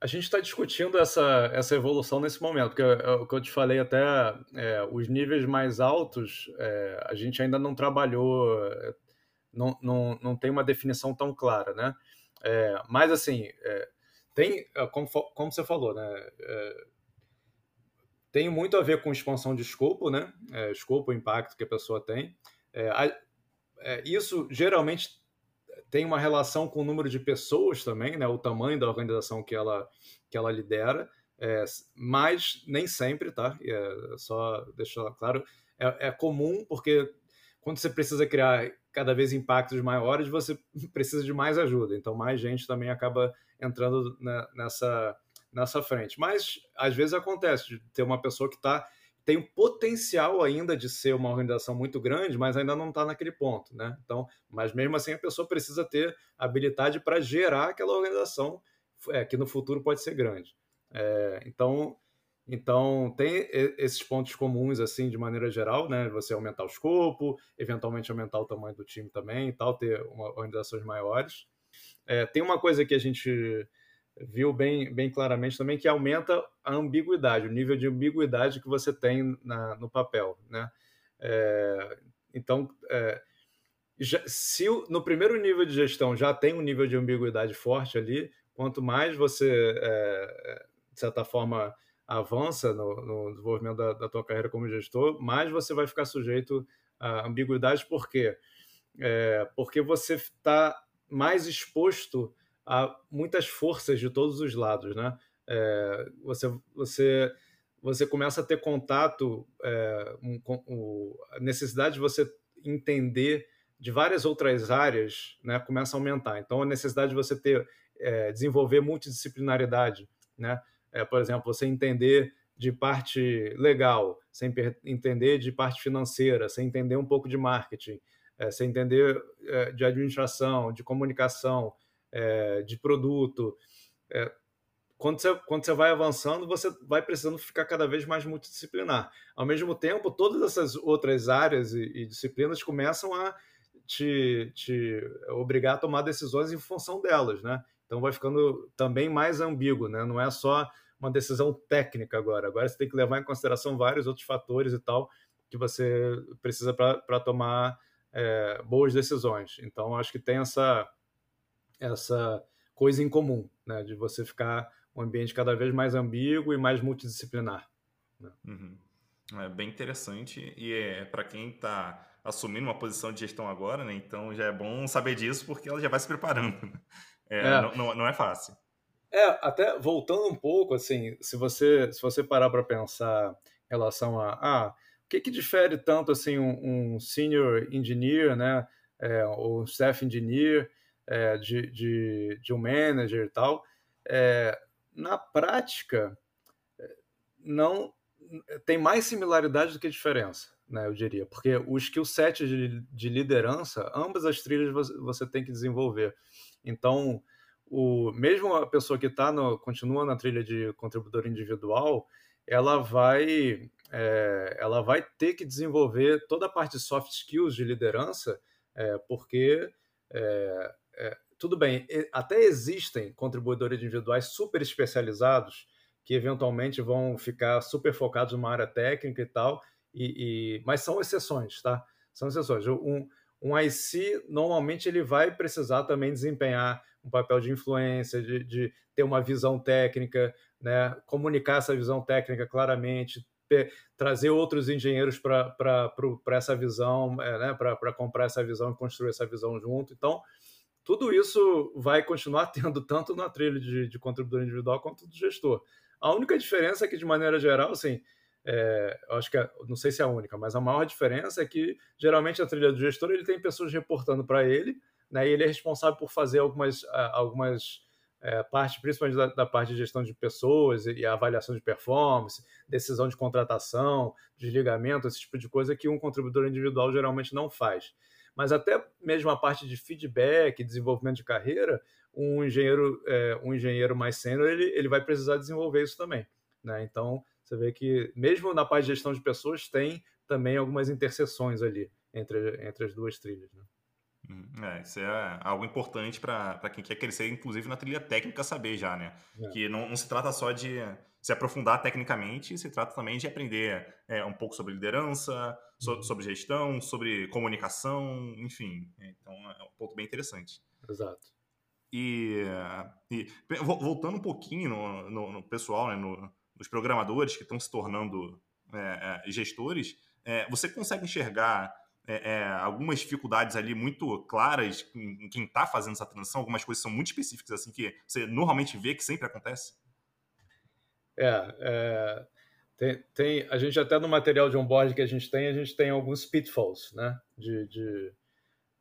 A gente está discutindo essa, essa evolução nesse momento, porque é, o que eu te falei até, é, os níveis mais altos, é, a gente ainda não trabalhou, é, não, não, não tem uma definição tão clara, né? É, mas, assim, é, tem, como, como você falou, né? tem muito a ver com expansão de escopo, né? escopo, impacto que a pessoa tem. A, isso geralmente tem uma relação com o número de pessoas também, né, o tamanho da organização que ela, que ela lidera, é, mas nem sempre, tá? É, só deixar claro, é, é, comum porque quando você precisa criar cada vez impactos maiores, você precisa de mais ajuda, então mais gente também acaba entrando na, nessa, nessa frente. Mas às vezes acontece de ter uma pessoa que está tem o potencial ainda de ser uma organização muito grande, mas ainda não está naquele ponto, né? Então, mas mesmo assim a pessoa precisa ter habilidade para gerar aquela organização é, que no futuro pode ser grande. É, então, então tem esses pontos comuns assim de maneira geral, né? Você aumentar o escopo, eventualmente aumentar o tamanho do time também, e tal, ter uma, organizações maiores. É, tem uma coisa que a gente viu bem, bem claramente também que aumenta a ambiguidade, o nível de ambiguidade que você tem na, no papel, né? É, então, é, já, se no primeiro nível de gestão já tem um nível de ambiguidade forte ali, quanto mais você, é, de certa forma, avança no, no desenvolvimento da, da, tua carreira como gestor, mais você vai ficar sujeito a ambiguidade. Por quê? É, porque você está mais exposto há muitas forças de todos os lados, né? É, você, você, você começa a ter contato é, com a necessidade de você entender de várias outras áreas, né? Começa a aumentar. Então, a necessidade de você ter é, desenvolver multidisciplinaridade, né? É, por exemplo, você entender de parte legal, sem entender de parte financeira, sem entender um pouco de marketing, é, sem entender é, de administração, de comunicação, é, de produto. É, quando, você, quando você vai avançando, você vai precisando ficar cada vez mais multidisciplinar. Ao mesmo tempo, todas essas outras áreas e, e disciplinas começam a te, te obrigar a tomar decisões em função delas, né? Então vai ficando também mais ambíguo, né? Não é só uma decisão técnica agora. Agora você tem que levar em consideração vários outros fatores e tal que você precisa para tomar é, boas decisões. Então acho que tem essa essa coisa em comum, né? De você ficar um ambiente cada vez mais ambíguo e mais multidisciplinar. Né? Uhum. É bem interessante e é para quem está assumindo uma posição de gestão agora, né? Então já é bom saber disso porque ela já vai se preparando. Né? É, é. Não, não, não, é fácil. É, até voltando um pouco, assim, se você, se você parar para pensar em relação a ah, o que, que difere tanto assim um, um senior engineer, né, é, ou um staff engineer é, de, de, de, um manager e tal, é, na prática não tem mais similaridade do que diferença, né, eu diria, porque o skill set de, de liderança, ambas as trilhas você, você tem que desenvolver. Então, o, mesmo a pessoa que tá no, continua na trilha de contribuidor individual, ela vai, é, ela vai ter que desenvolver toda a parte de soft skills de liderança, é, porque é, é tudo bem, até existem contribuidores individuais super especializados que eventualmente vão ficar super focados numa área técnica e tal, e, e mas são exceções, tá? São exceções. Um, um IC normalmente ele vai precisar também desempenhar um papel de influência, de, de ter uma visão técnica, né? comunicar essa visão técnica claramente, ter, trazer outros engenheiros para essa visão, é, né? para comprar essa visão e construir essa visão junto. Então, tudo isso vai continuar tendo tanto na trilha de, de contribuidor individual quanto do gestor. A única diferença é que, de maneira geral, assim, é, eu acho que, é, não sei se é a única, mas a maior diferença é que, geralmente, a trilha do gestor ele tem pessoas reportando para ele, né, e ele é responsável por fazer algumas, algumas é, partes, principalmente da, da, parte de gestão de pessoas e, e avaliação de performance, decisão de contratação, desligamento, esse tipo de coisa que um contribuidor individual geralmente não faz. Mas até mesmo a parte de feedback, desenvolvimento de carreira, um engenheiro, é, um engenheiro mais sênior, ele, ele vai precisar desenvolver isso também. Né? Então, você vê que, mesmo na parte de gestão de pessoas, tem também algumas interseções ali entre, entre as duas trilhas. Né? Hum, é, isso é algo importante para quem quer crescer, inclusive na trilha técnica, saber já, né? É. Que não, não, se trata só de se aprofundar tecnicamente, se trata também de aprender é, um pouco sobre liderança, so, uhum. sobre gestão, sobre comunicação, enfim. Então é um ponto bem interessante. Exato. E, e voltando um pouquinho no, no, no pessoal, né, no, nos programadores que estão se tornando é, é gestores, é, você consegue enxergar é, é, algumas dificuldades ali muito claras em, em quem está fazendo essa transição, algumas coisas são muito específicas assim que você normalmente vê que sempre acontece? É, é tem, tem, a gente até no material de onboard que a gente tem, a gente tem alguns pitfalls, né, de, de,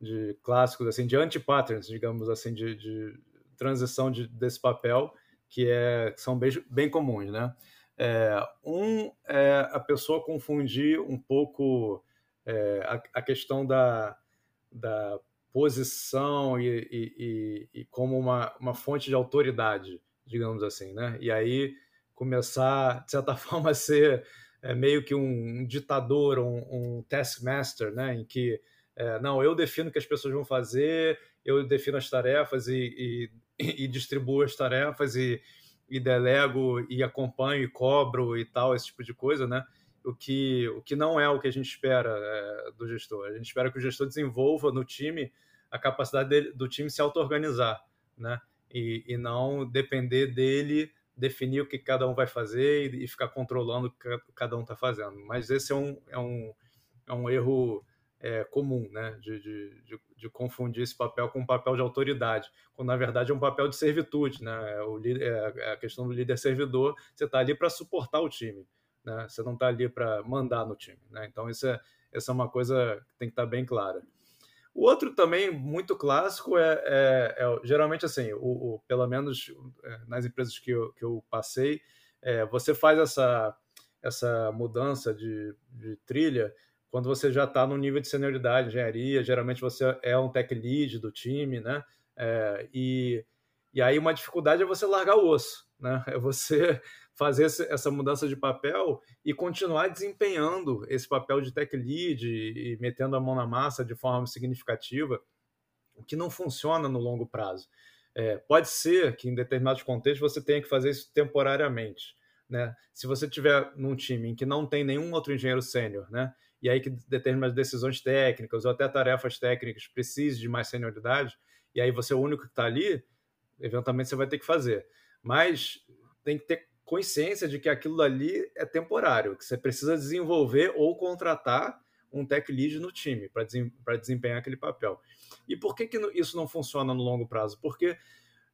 de clássicos, assim, de anti-patterns, digamos assim, de, de transição de, desse papel, que, é, que são bem, bem comuns, né. É, um é a pessoa confundir um pouco é, a, a, questão da, da posição e, e, e, e, como uma, uma fonte de autoridade, digamos assim, né? E aí começar, de certa forma, a ser é, meio que um, ditador, um, um, taskmaster, né? Em que, é, não, eu defino o que as pessoas vão fazer, eu defino as tarefas e, e, e distribuo as tarefas e, e delego e acompanho e cobro e tal, esse tipo de coisa, né? O que, o que não é o que a gente espera é, do gestor. A gente espera que o gestor desenvolva no time a capacidade dele, do time se auto-organizar, né? E, e, não depender dele definir o que cada um vai fazer e, e ficar controlando o que cada um está fazendo. Mas esse é um, é um, é um erro é, comum, né? De, de, de, de, confundir esse papel com um papel de autoridade, quando na verdade é um papel de servitude, né? O, é, é a questão do líder servidor, você está ali para suportar o time né? Você não está ali para mandar no time, né? Então isso é, essa é uma coisa que tem que estar tá bem clara. O outro também muito clássico é, é, é geralmente assim, o, o, pelo menos é, nas empresas que eu, que eu passei, é, você faz essa, essa mudança de, de trilha quando você já está no nível de senioridade, engenharia, geralmente você é um tech lead do time, né? É, e, e aí uma dificuldade é você largar o osso, né? É você fazer essa mudança de papel e continuar desempenhando esse papel de tech lead e, metendo a mão na massa de forma significativa, o que não funciona no longo prazo. É, pode ser que em determinados contextos você tenha que fazer isso temporariamente. Né? Se você tiver num time em que não tem nenhum outro engenheiro sênior, né? e aí que determinadas decisões técnicas ou até tarefas técnicas precisem de mais senioridade, e aí você é o único que está ali, eventualmente você vai ter que fazer. Mas tem que ter consciência de que aquilo ali é temporário, que você precisa desenvolver ou contratar um tech lead no time para desempenhar aquele papel. E por que, que isso não funciona no longo prazo? Porque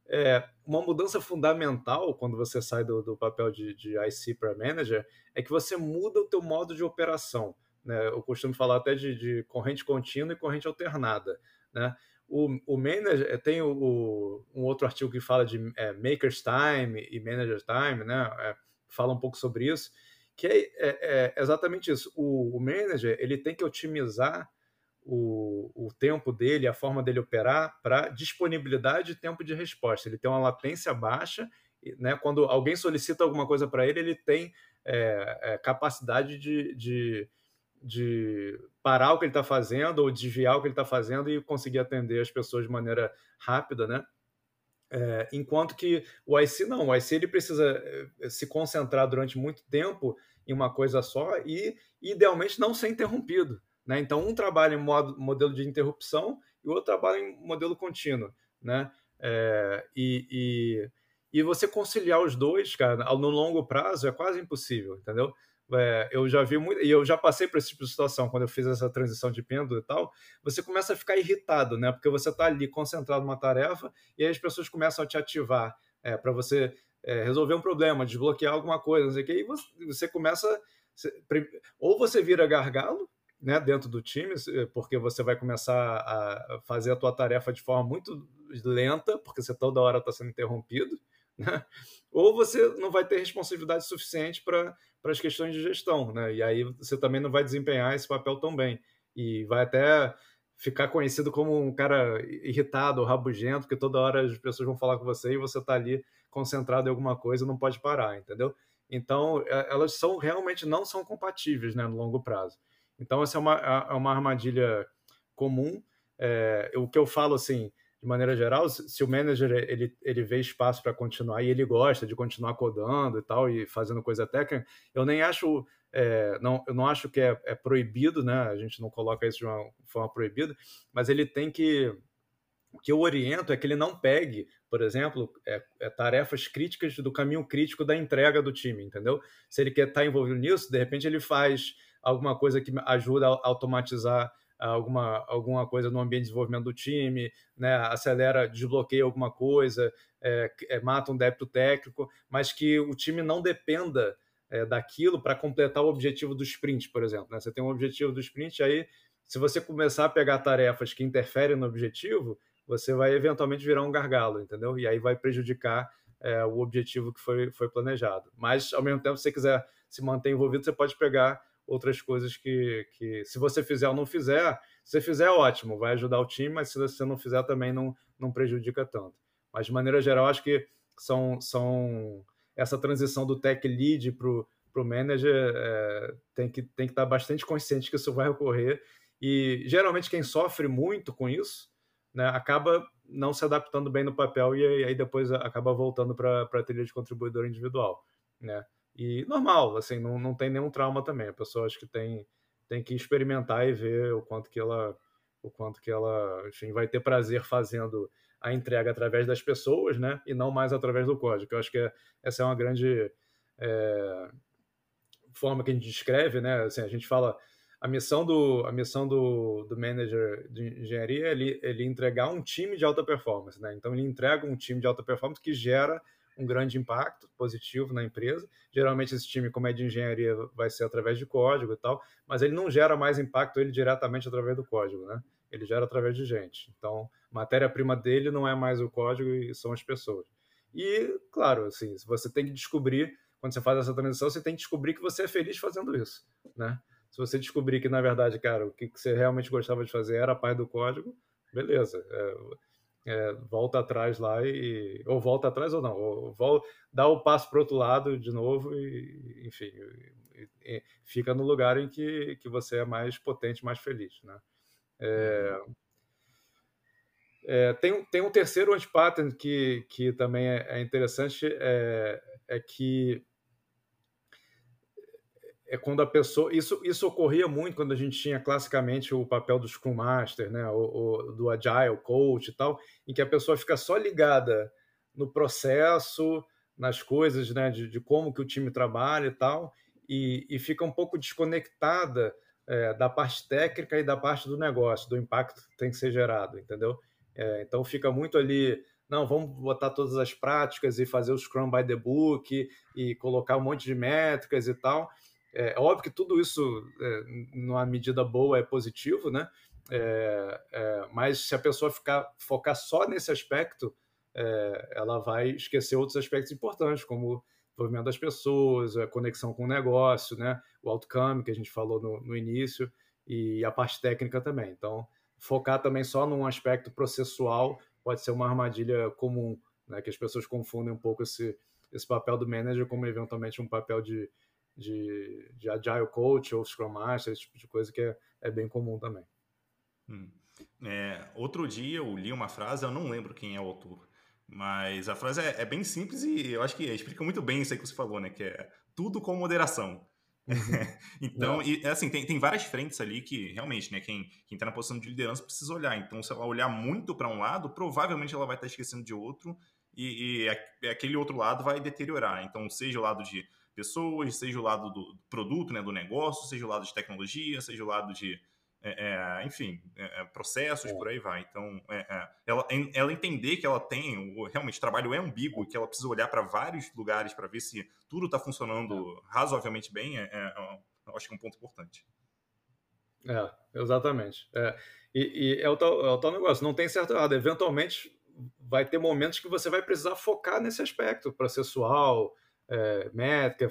é, uma mudança fundamental quando você sai do, do papel de, de IC para manager é que você muda o teu modo de operação. Né? Eu costumo falar até de, de corrente contínua e corrente alternada. Né? O, o manager tem o, o, um outro artigo que fala de é, maker's time e manager time, né? É, fala um pouco sobre isso, que é, é, é exatamente isso. O, o, manager ele tem que otimizar o, o tempo dele, a forma dele operar para disponibilidade e tempo de resposta. Ele tem uma latência baixa, né? Quando alguém solicita alguma coisa para ele, ele tem é, é, capacidade de, de, de parar o que ele está fazendo ou desviar o que ele está fazendo e conseguir atender as pessoas de maneira rápida, né? É, enquanto que o IC não, o IC ele precisa é, se concentrar durante muito tempo em uma coisa só e, idealmente, não ser interrompido. Né? Então, um trabalha em modo, modelo de interrupção e o outro trabalha em modelo contínuo. Né? É, e, e, e, você conciliar os dois, cara, no longo prazo é quase impossível, entendeu? É, eu já vi muito, e eu já passei por esse tipo de situação quando eu fiz essa transição de pêndulo e tal. Você começa a ficar irritado, né? Porque você está ali concentrado numa tarefa e aí as pessoas começam a te ativar é, para você é, resolver um problema, desbloquear alguma coisa, não sei o que, e você, você começa. Ou você vira gargalo, né, dentro do time, porque você vai começar a fazer a tua tarefa de forma muito lenta, porque você toda hora está sendo interrompido, ou você não vai ter responsabilidade suficiente para as questões de gestão, né? e aí você também não vai desempenhar esse papel tão bem, e vai até ficar conhecido como um cara irritado, rabugento, porque toda hora as pessoas vão falar com você e você está ali concentrado em alguma coisa e não pode parar, entendeu? Então, é, elas são realmente não são compatíveis né, no longo prazo. Então, essa é uma, é uma armadilha comum. É, o que eu falo, assim, de maneira geral, se o manager ele, ele vê espaço para continuar e ele gosta de continuar codando e tal, e fazendo coisa técnica, eu nem acho, é, não, eu não acho que é, é, proibido, né? A gente não coloca isso de uma forma proibida, mas ele tem que. O que eu oriento é que ele não pegue, por exemplo, é, é tarefas críticas do caminho crítico da entrega do time, entendeu? Se ele quer estar tá envolvido nisso, de repente ele faz alguma coisa que ajuda a automatizar alguma, alguma coisa no ambiente de desenvolvimento do time, né, acelera, desbloqueia alguma coisa, é, é, mata um débito técnico, mas que o time não dependa é, daquilo para completar o objetivo do sprint, por exemplo. Né? Você tem um objetivo do sprint, aí se você começar a pegar tarefas que interferem no objetivo, você vai eventualmente virar um gargalo, entendeu? E aí vai prejudicar é, o objetivo que foi, foi planejado. Mas, ao mesmo tempo, se você quiser se manter envolvido, você pode pegar outras coisas que, que se você fizer ou não fizer, se fizer, ótimo, vai ajudar o time, mas se você não fizer, também não, não prejudica tanto. Mas, de maneira geral, acho que são, são essa transição do tech lead para o manager é, tem, que, tem que estar bastante consciente que isso vai ocorrer. E, geralmente, quem sofre muito com isso né, acaba não se adaptando bem no papel e aí depois acaba voltando para a trilha de contribuidor individual. Né? E normal, assim, não, não tem nenhum trauma também. A pessoa acho que tem, tem que experimentar e ver o quanto que ela o quanto que ela, enfim, vai ter prazer fazendo a entrega através das pessoas, né? E não mais através do código. Eu acho que é, essa é uma grande é, forma que a gente descreve, né? Assim, a gente fala a missão do a missão do, do manager de engenharia é ele, ele entregar um time de alta performance, né? Então ele entrega um time de alta performance que gera um grande impacto positivo na empresa. Geralmente esse time, como é de engenharia, vai ser através de código e tal, mas ele não gera mais impacto ele diretamente através do código, né? Ele gera através de gente. Então, matéria-prima dele não é mais o código e são as pessoas. E, claro, assim, você tem que descobrir, quando você faz essa transição, você tem que descobrir que você é feliz fazendo isso, né? Se você descobrir que, na verdade, cara, o que você realmente gostava de fazer era a parte do código, beleza. É, é, volta atrás lá e ou volta atrás ou não, ou volta, dá o passo para o outro lado de novo e, enfim, e, e fica no lugar em que, que você é mais potente, mais feliz, né? É, é, tem, tem um terceiro anti-pattern que, que também é, é interessante, é, é que é quando a pessoa. Isso, isso ocorria muito quando a gente tinha classicamente o papel do Scrum Master, né, o, o, do Agile Coach e tal, em que a pessoa fica só ligada no processo, nas coisas, né, de, de como que o time trabalha e tal, e, e fica um pouco desconectada é, da parte técnica e da parte do negócio, do impacto que tem que ser gerado, entendeu? É, então fica muito ali, não, vamos botar todas as práticas e fazer o Scrum by the Book e colocar um monte de métricas e tal. É, é óbvio que tudo isso, é, numa medida boa, é positivo, né? É, é, mas se a pessoa ficar focar só nesse aspecto, é, ela vai esquecer outros aspectos importantes, como o envolvimento das pessoas, a conexão com o negócio, né? o outcome que a gente falou no, no início, e a parte técnica também. Então, focar também só num aspecto processual pode ser uma armadilha comum, né? que as pessoas confundem um pouco esse, esse papel do manager como eventualmente um papel de, de, de agile coach ou scrum master, esse tipo de coisa que é, é bem comum também. Hum. É, outro dia eu li uma frase, eu não lembro quem é o autor, mas a frase é, é, bem simples e eu acho que explica muito bem isso aí que você falou, né? Que é tudo com moderação. Uhum. então, e, assim, tem, tem várias frentes ali que realmente, né? Quem, quem tá na posição de liderança precisa olhar. Então, se ela olhar muito para um lado, provavelmente ela vai estar tá esquecendo de outro e, e, aquele outro lado vai deteriorar. Então, seja o lado de pessoas, seja o lado do produto, né, do negócio, seja o lado de tecnologia, seja o lado de é, é, enfim, é, é processos, é. por aí vai. Então, é, ela, ela entender que ela tem, realmente, o trabalho é ambíguo, que ela precisa olhar para vários lugares para ver se tudo está funcionando razoavelmente bem, eu acho que é um ponto importante. É, exatamente. E, e, é, o tal, é o tal negócio, não tem certo errado. Eventualmente, vai ter momentos que você vai precisar focar nesse aspecto processual, métrica,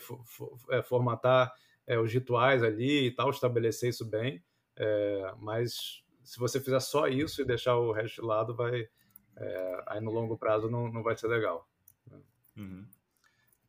formatar os rituais ali e tal, estabelecer isso bem. É, mas se você fizer só isso e deixar o resto de lado, vai, é, aí no longo prazo não, não vai ser legal. Né? Uhum.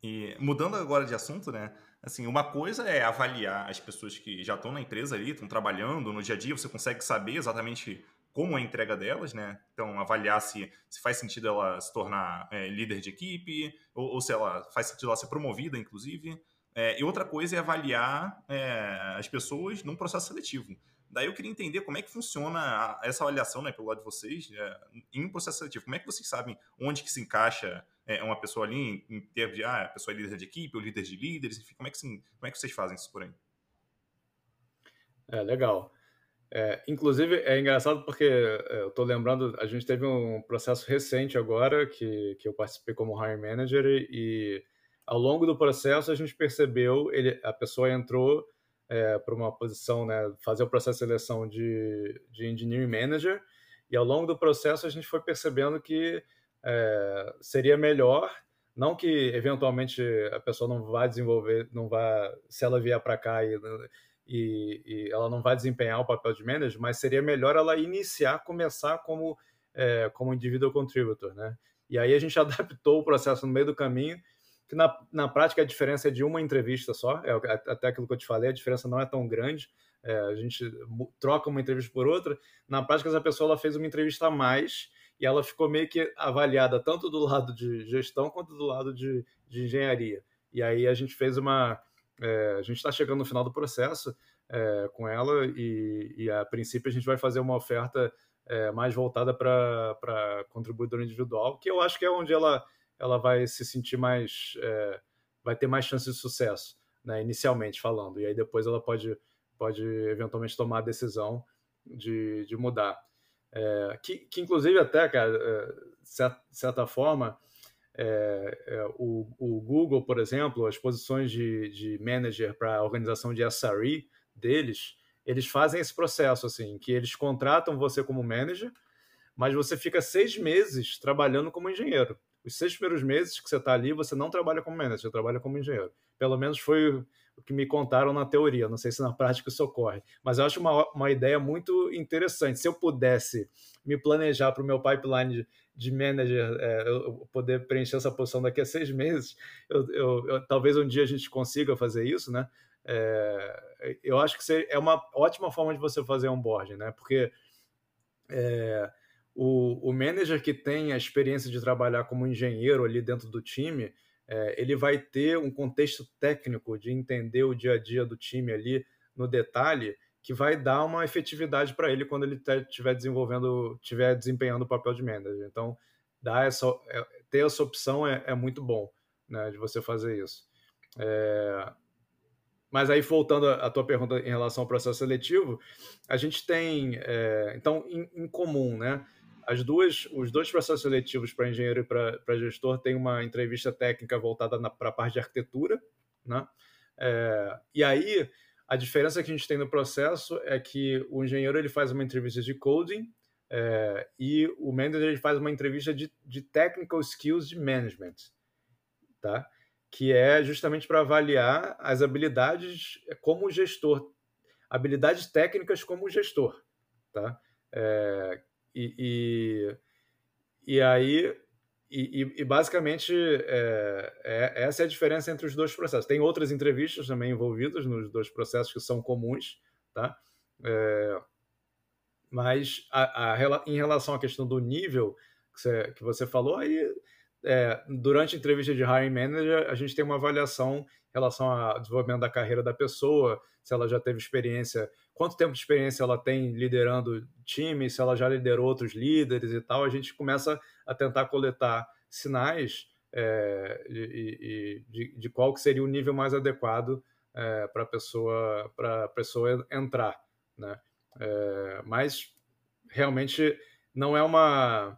E mudando agora de assunto, né? Assim, uma coisa é avaliar as pessoas que já estão na empresa ali, estão trabalhando no dia a dia, você consegue saber exatamente como a entrega delas, né? Então, avaliar se, se faz sentido ela se tornar é, líder de equipe, ou, ou, se ela faz sentido ela ser promovida, inclusive. É, e outra coisa é avaliar é, as pessoas num processo seletivo. Daí eu queria entender como é que funciona essa avaliação, né, pelo lado de vocês, é, em um processo seletivo. Como é que vocês sabem onde que se encaixa é, uma pessoa ali em, em termos de, ah, a pessoa é líder de equipe ou líder de líderes, enfim, como é que, como é que vocês fazem isso por aí? É, legal. É, inclusive, é engraçado porque é, eu estou lembrando, a gente teve um processo recente agora que, que eu participei como Hire Manager e, ao longo do processo a gente percebeu, ele, a pessoa entrou é, para uma posição, né, fazer o processo de seleção de, de Engineering Manager, e ao longo do processo a gente foi percebendo que é, seria melhor, não que eventualmente a pessoa não vá desenvolver, não vá, se ela vier para cá e, e, e, ela não vai desempenhar o papel de manager, mas seria melhor ela iniciar, começar como, é, como individual contributor, né? E aí a gente adaptou o processo no meio do caminho que na, na prática a diferença é de uma entrevista só, é, até aquilo que eu te falei, a diferença não é tão grande, é, a gente troca uma entrevista por outra, na prática essa pessoa ela fez uma entrevista a mais e ela ficou meio que avaliada tanto do lado de gestão quanto do lado de, de engenharia. E aí a gente fez uma. É, a gente está chegando no final do processo é, com ela e, e, a princípio a gente vai fazer uma oferta é, mais voltada para contribuidor individual, que eu acho que é onde ela ela vai se sentir mais, é, vai ter mais chance de sucesso, né, inicialmente falando, e aí depois ela pode, pode eventualmente tomar a decisão de, de mudar. É, que, que, inclusive até, cara, é, certa, certa forma, é, é, o, o, Google, por exemplo, as posições de, de manager para a organização de SRE deles, eles fazem esse processo, assim, que eles contratam você como manager, mas você fica seis meses trabalhando como engenheiro os seis primeiros meses que você está ali, você não trabalha como manager, você trabalha como engenheiro. Pelo menos foi o que me contaram na teoria, não sei se na prática isso ocorre. Mas eu acho uma, uma ideia muito interessante. Se eu pudesse me planejar para o meu pipeline de, de manager, é, eu poder preencher essa posição daqui a seis meses, eu, eu, eu, talvez um dia a gente consiga fazer isso, né? É, eu acho que é uma ótima forma de você fazer onboarding, né? Porque é, o, o manager que tem a experiência de trabalhar como engenheiro ali dentro do time, é, ele vai ter um contexto técnico de entender o dia a dia do time ali no detalhe, que vai dar uma efetividade para ele quando ele estiver desenvolvendo, estiver desempenhando o papel de manager. Então, dar essa, é, ter essa opção é, é muito bom, né, de você fazer isso. É, mas aí, voltando à tua pergunta em relação ao processo seletivo, a gente tem, é, então, em, em, comum, né? As duas, os dois processos seletivos para engenheiro e para gestor têm uma entrevista técnica voltada para a parte de arquitetura, né? É, e aí, a diferença que a gente tem no processo é que o engenheiro ele faz uma entrevista de coding é, e o manager ele faz uma entrevista de, de technical skills de management, tá? que é justamente para avaliar as habilidades como gestor, habilidades técnicas como gestor, tá? É, e, e, e, aí e, e basicamente é, é, essa é a diferença entre os dois processos. Tem outras entrevistas também envolvidas nos dois processos que são comuns, tá? É, mas a, a, em relação à questão do nível que você, que você falou, aí é, durante a entrevista de hiring manager, a gente tem uma avaliação em relação ao desenvolvimento da carreira da pessoa, se ela já teve experiência, quanto tempo de experiência ela tem liderando time, se ela já liderou outros líderes e tal. A gente começa a tentar coletar sinais é, de, de, de, qual que seria o nível mais adequado é, para a pessoa, pessoa entrar. Né? É, mas realmente não é uma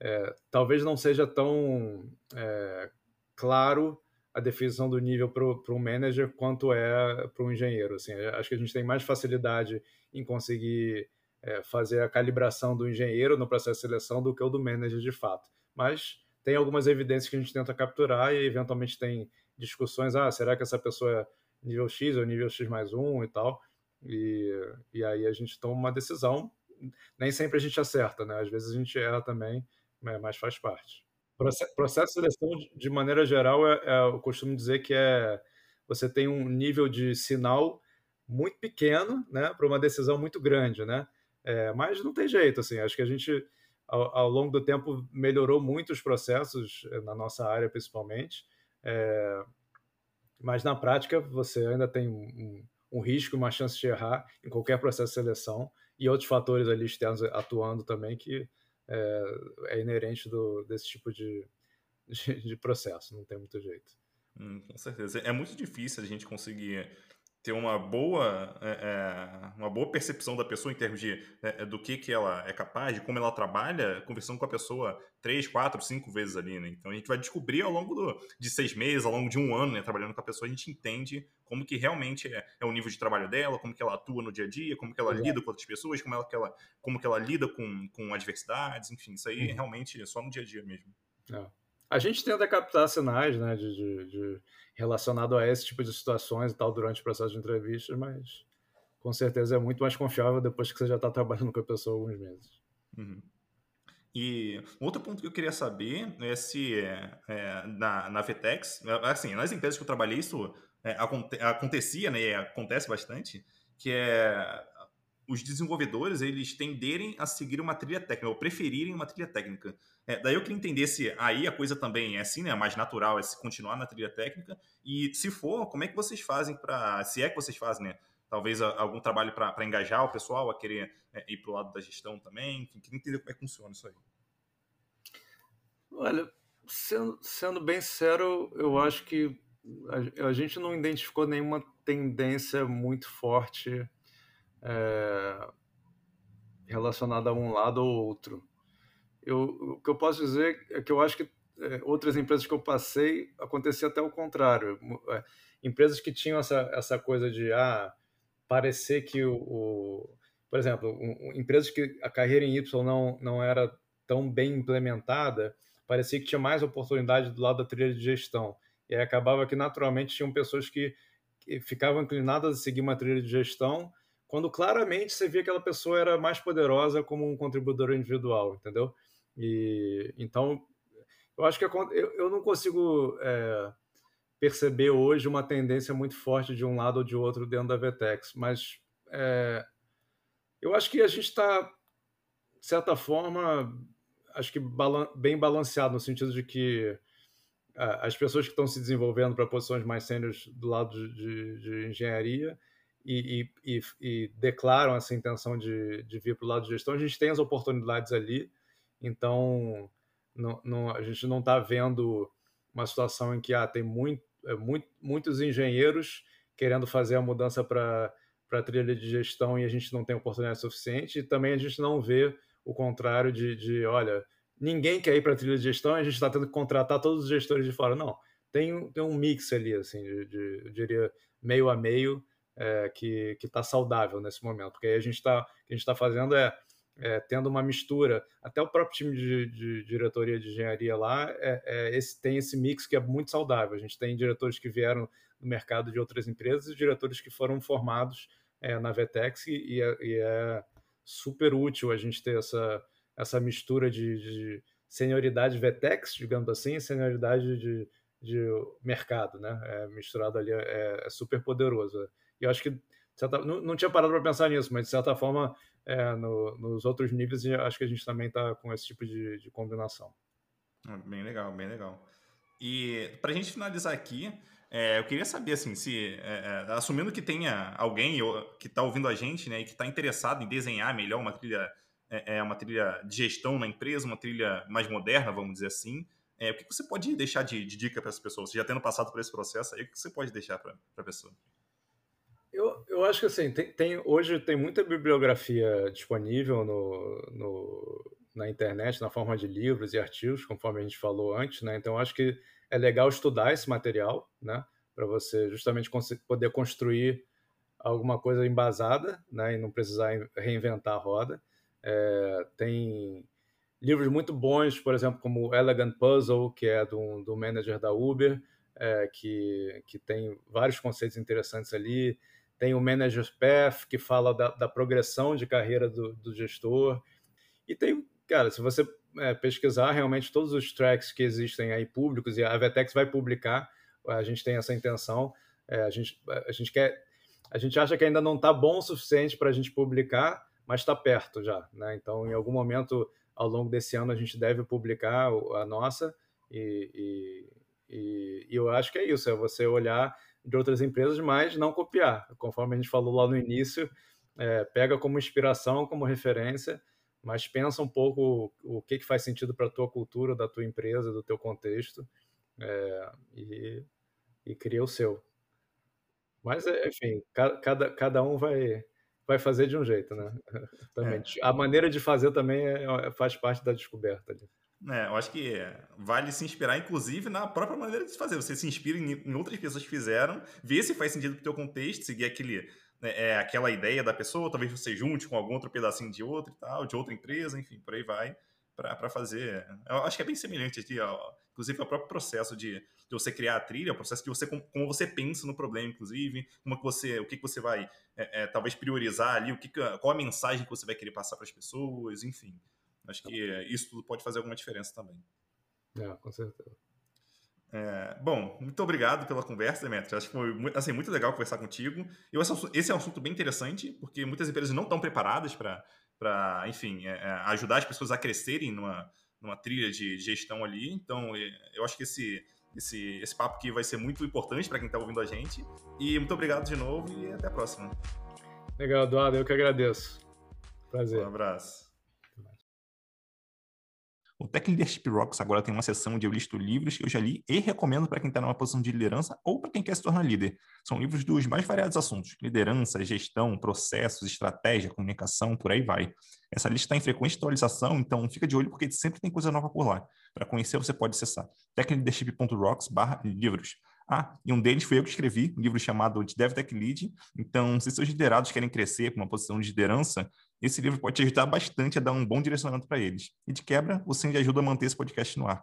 é, talvez não seja tão é, claro a definição do nível para um manager quanto é para um engenheiro. Assim, acho que a gente tem mais facilidade em conseguir é, fazer a calibração do engenheiro no processo de seleção do que o do manager de fato. Mas tem algumas evidências que a gente tenta capturar e eventualmente tem discussões, ah, será que essa pessoa é nível X ou nível X mais um e tal? E, e aí a gente toma uma decisão. Nem sempre a gente acerta, né? Às vezes a gente erra também, mas faz parte. Processo de seleção, de maneira geral, é, é, eu costumo dizer que é você tem um nível de sinal muito pequeno, né, para uma decisão muito grande, né? É, mas não tem jeito, assim. Acho que a gente, ao, ao, longo do tempo, melhorou muito os processos é, na nossa área, principalmente. É, mas na prática, você ainda tem um, um, risco, uma chance de errar em qualquer processo de seleção e outros fatores ali externos atuando também que é, é inerente do, desse tipo de, de, de, processo, não tem muito jeito. Hum, com certeza. É muito difícil a gente conseguir ter uma boa, é, é, uma boa percepção da pessoa em termos de é, é, do que, que ela é capaz, de como ela trabalha, conversando com a pessoa três, quatro, cinco vezes ali, né? Então a gente vai descobrir ao longo do, de seis meses, ao longo de um ano, né, trabalhando com a pessoa, a gente entende como que realmente é, é, o nível de trabalho dela, como que ela atua no dia a dia, como que ela lida com outras pessoas, como, ela, que ela, como que ela lida com, com adversidades, enfim, isso aí uhum. realmente é só no dia a dia mesmo. É. A gente tenta captar sinais, né, de, de, de, relacionado a esse tipo de situações e tal durante o processo de entrevistas, mas com certeza é muito mais confiável depois que você já está trabalhando com a pessoa há alguns meses. Uhum. E outro ponto que eu queria saber é se é, na, na Vtex, assim, nas empresas que eu trabalhei, isso é, aconte, acontecia, né, acontece bastante, que é os desenvolvedores eles tenderem a seguir uma trilha técnica, ou preferirem uma trilha técnica. É, daí eu queria entender se aí a coisa também é assim, né? Mais natural é se continuar na trilha técnica. E se for, como é que vocês fazem para. Se é que vocês fazem, né? Talvez algum trabalho para engajar o pessoal a querer é, ir para o lado da gestão também. Enfim, queria entender como é que funciona isso aí. Olha, sendo, sendo bem sincero, eu acho que a, a gente não identificou nenhuma tendência muito forte é, relacionada a um lado ou outro. Eu, o que eu posso dizer é que eu acho que é, outras empresas que eu passei acontecia até o contrário. É, empresas que tinham essa, essa coisa de ah, parecer que o, o por exemplo, um, empresas que a carreira em Y não, não era tão bem implementada, parecia que tinha mais oportunidade do lado da trilha de gestão. E aí acabava que naturalmente tinham pessoas que, que ficavam inclinadas a seguir uma trilha de gestão quando claramente você via que aquela pessoa era mais poderosa como um contribuidor individual, entendeu? E então eu acho que eu, eu não consigo é, perceber hoje uma tendência muito forte de um lado ou de outro dentro da Vetex, mas é, eu acho que a gente está, de certa forma, acho que bem balanceado no sentido de que as pessoas que estão se desenvolvendo para posições mais sêniores do lado de, de, de engenharia e, e, e, declaram essa intenção de, de vir para o lado de gestão, a gente tem as oportunidades ali, então não, não, a gente não está vendo uma situação em que ah, tem muito, é, muito, muitos engenheiros querendo fazer a mudança para a trilha de gestão e a gente não tem oportunidade suficiente, e também a gente não vê o contrário de, de olha, ninguém quer ir para a trilha de gestão, a gente está tendo que contratar todos os gestores de fora. Não, tem, tem um mix ali, assim, de, de eu diria meio a meio, é, que está saudável nesse momento, porque aí a gente está, a gente está fazendo é, é, tendo uma mistura, até o próprio time de, de diretoria de engenharia lá é, é, esse, tem esse mix que é muito saudável. A gente tem diretores que vieram do mercado de outras empresas e diretores que foram formados é, na Vetex e, é, e, é, super útil a gente ter essa, essa mistura de, de senioridade Vetex, digamos assim, e senioridade de, de mercado, né? É, misturado ali é, super poderoso. E eu acho que certa, não, não, tinha parado para pensar nisso, mas de certa forma, é, no, nos outros níveis, acho que a gente também está com esse tipo de, de combinação. Ah, bem legal, bem legal. E para a gente finalizar aqui, é, eu queria saber, assim, se, é, é assumindo que tenha alguém que está ouvindo a gente, né, e que está interessado em desenhar melhor uma trilha, é, é, uma trilha de gestão na empresa, uma trilha mais moderna, vamos dizer assim, é, o que você pode deixar de, de dica para as pessoas? Já tendo passado por esse processo aí, o que você pode deixar para a pessoa? Eu, acho que assim, tem, tem, hoje tem muita bibliografia disponível no, no, na internet, na forma de livros e artigos, conforme a gente falou antes, né? Então, acho que é legal estudar esse material, né? Para você justamente poder construir alguma coisa embasada, né? E não precisar reinventar a roda. É, tem livros muito bons, por exemplo, como Elegant Puzzle, que é do, do manager da Uber, é, que, que tem vários conceitos interessantes ali. Tem o Manager's Path, que fala da, da progressão de carreira do, do, gestor. E tem, cara, se você é, pesquisar realmente todos os tracks que existem aí públicos, e a Vetex vai publicar, a gente tem essa intenção, é, a, gente, a gente quer. A gente acha que ainda não está bom o suficiente para a gente publicar, mas está perto já. Né? Então, em algum momento ao longo desse ano, a gente deve publicar a nossa, e, e, e, e eu acho que é isso: é você olhar de outras empresas, mas não copiar. Conforme a gente falou lá no início, é, pega como inspiração, como referência, mas pensa um pouco o, o que, que faz sentido para a tua cultura, da tua empresa, do teu contexto, é, e, e cria o seu. Mas, é, enfim, cada, cada um vai, vai fazer de um jeito, né? também. É. A maneira de fazer também é, é, faz parte da descoberta. Ali. É, eu acho que vale se inspirar, inclusive, na própria maneira de se fazer. Você se inspira em, outras pessoas que fizeram, vê se faz sentido para o teu contexto, seguir aquele, né, é, aquela ideia da pessoa, talvez você junte com algum outro pedacinho de outro e tal, de outra empresa, enfim, por aí vai, para fazer. Eu acho que é bem semelhante aqui, ó, inclusive, ao próprio processo de, de você criar a trilha, o processo de você, como, você pensa no problema, inclusive, como que você, o que, que você vai, é, é, talvez, priorizar ali, o que, qual a mensagem que você vai querer passar para as pessoas, enfim. Acho que isso tudo pode fazer alguma diferença também. É, com certeza. É, bom, muito obrigado pela conversa, Demetrio. Acho que foi assim, muito legal conversar contigo. Eu, esse é um assunto bem interessante, porque muitas empresas não estão preparadas para, enfim, é, é, ajudar as pessoas a crescerem numa, numa trilha de gestão ali. Então, é, eu acho que esse, esse, esse papo aqui vai ser muito importante para quem está ouvindo a gente. E muito obrigado de novo e até a próxima. Legal, Eduardo. Eu que agradeço. Prazer. Um abraço. O Tech Leadership Rocks agora tem uma seção onde eu listo livros que eu já li e recomendo para quem está numa posição de liderança ou para quem quer se tornar líder. São livros dos mais variados assuntos: liderança, gestão, processos, estratégia, comunicação, por aí vai. Essa lista está em frequente atualização, então fica de olho porque sempre tem coisa nova por lá. Para conhecer, você pode acessar techleadership.rocks/livros. Ah, e um deles foi eu que escrevi, um livro chamado de DevTech Lead. Então, se seus liderados querem crescer para uma posição de liderança, esse livro pode te ajudar bastante a dar um bom direcionamento para eles. E de quebra, você me ajuda a manter esse podcast no ar.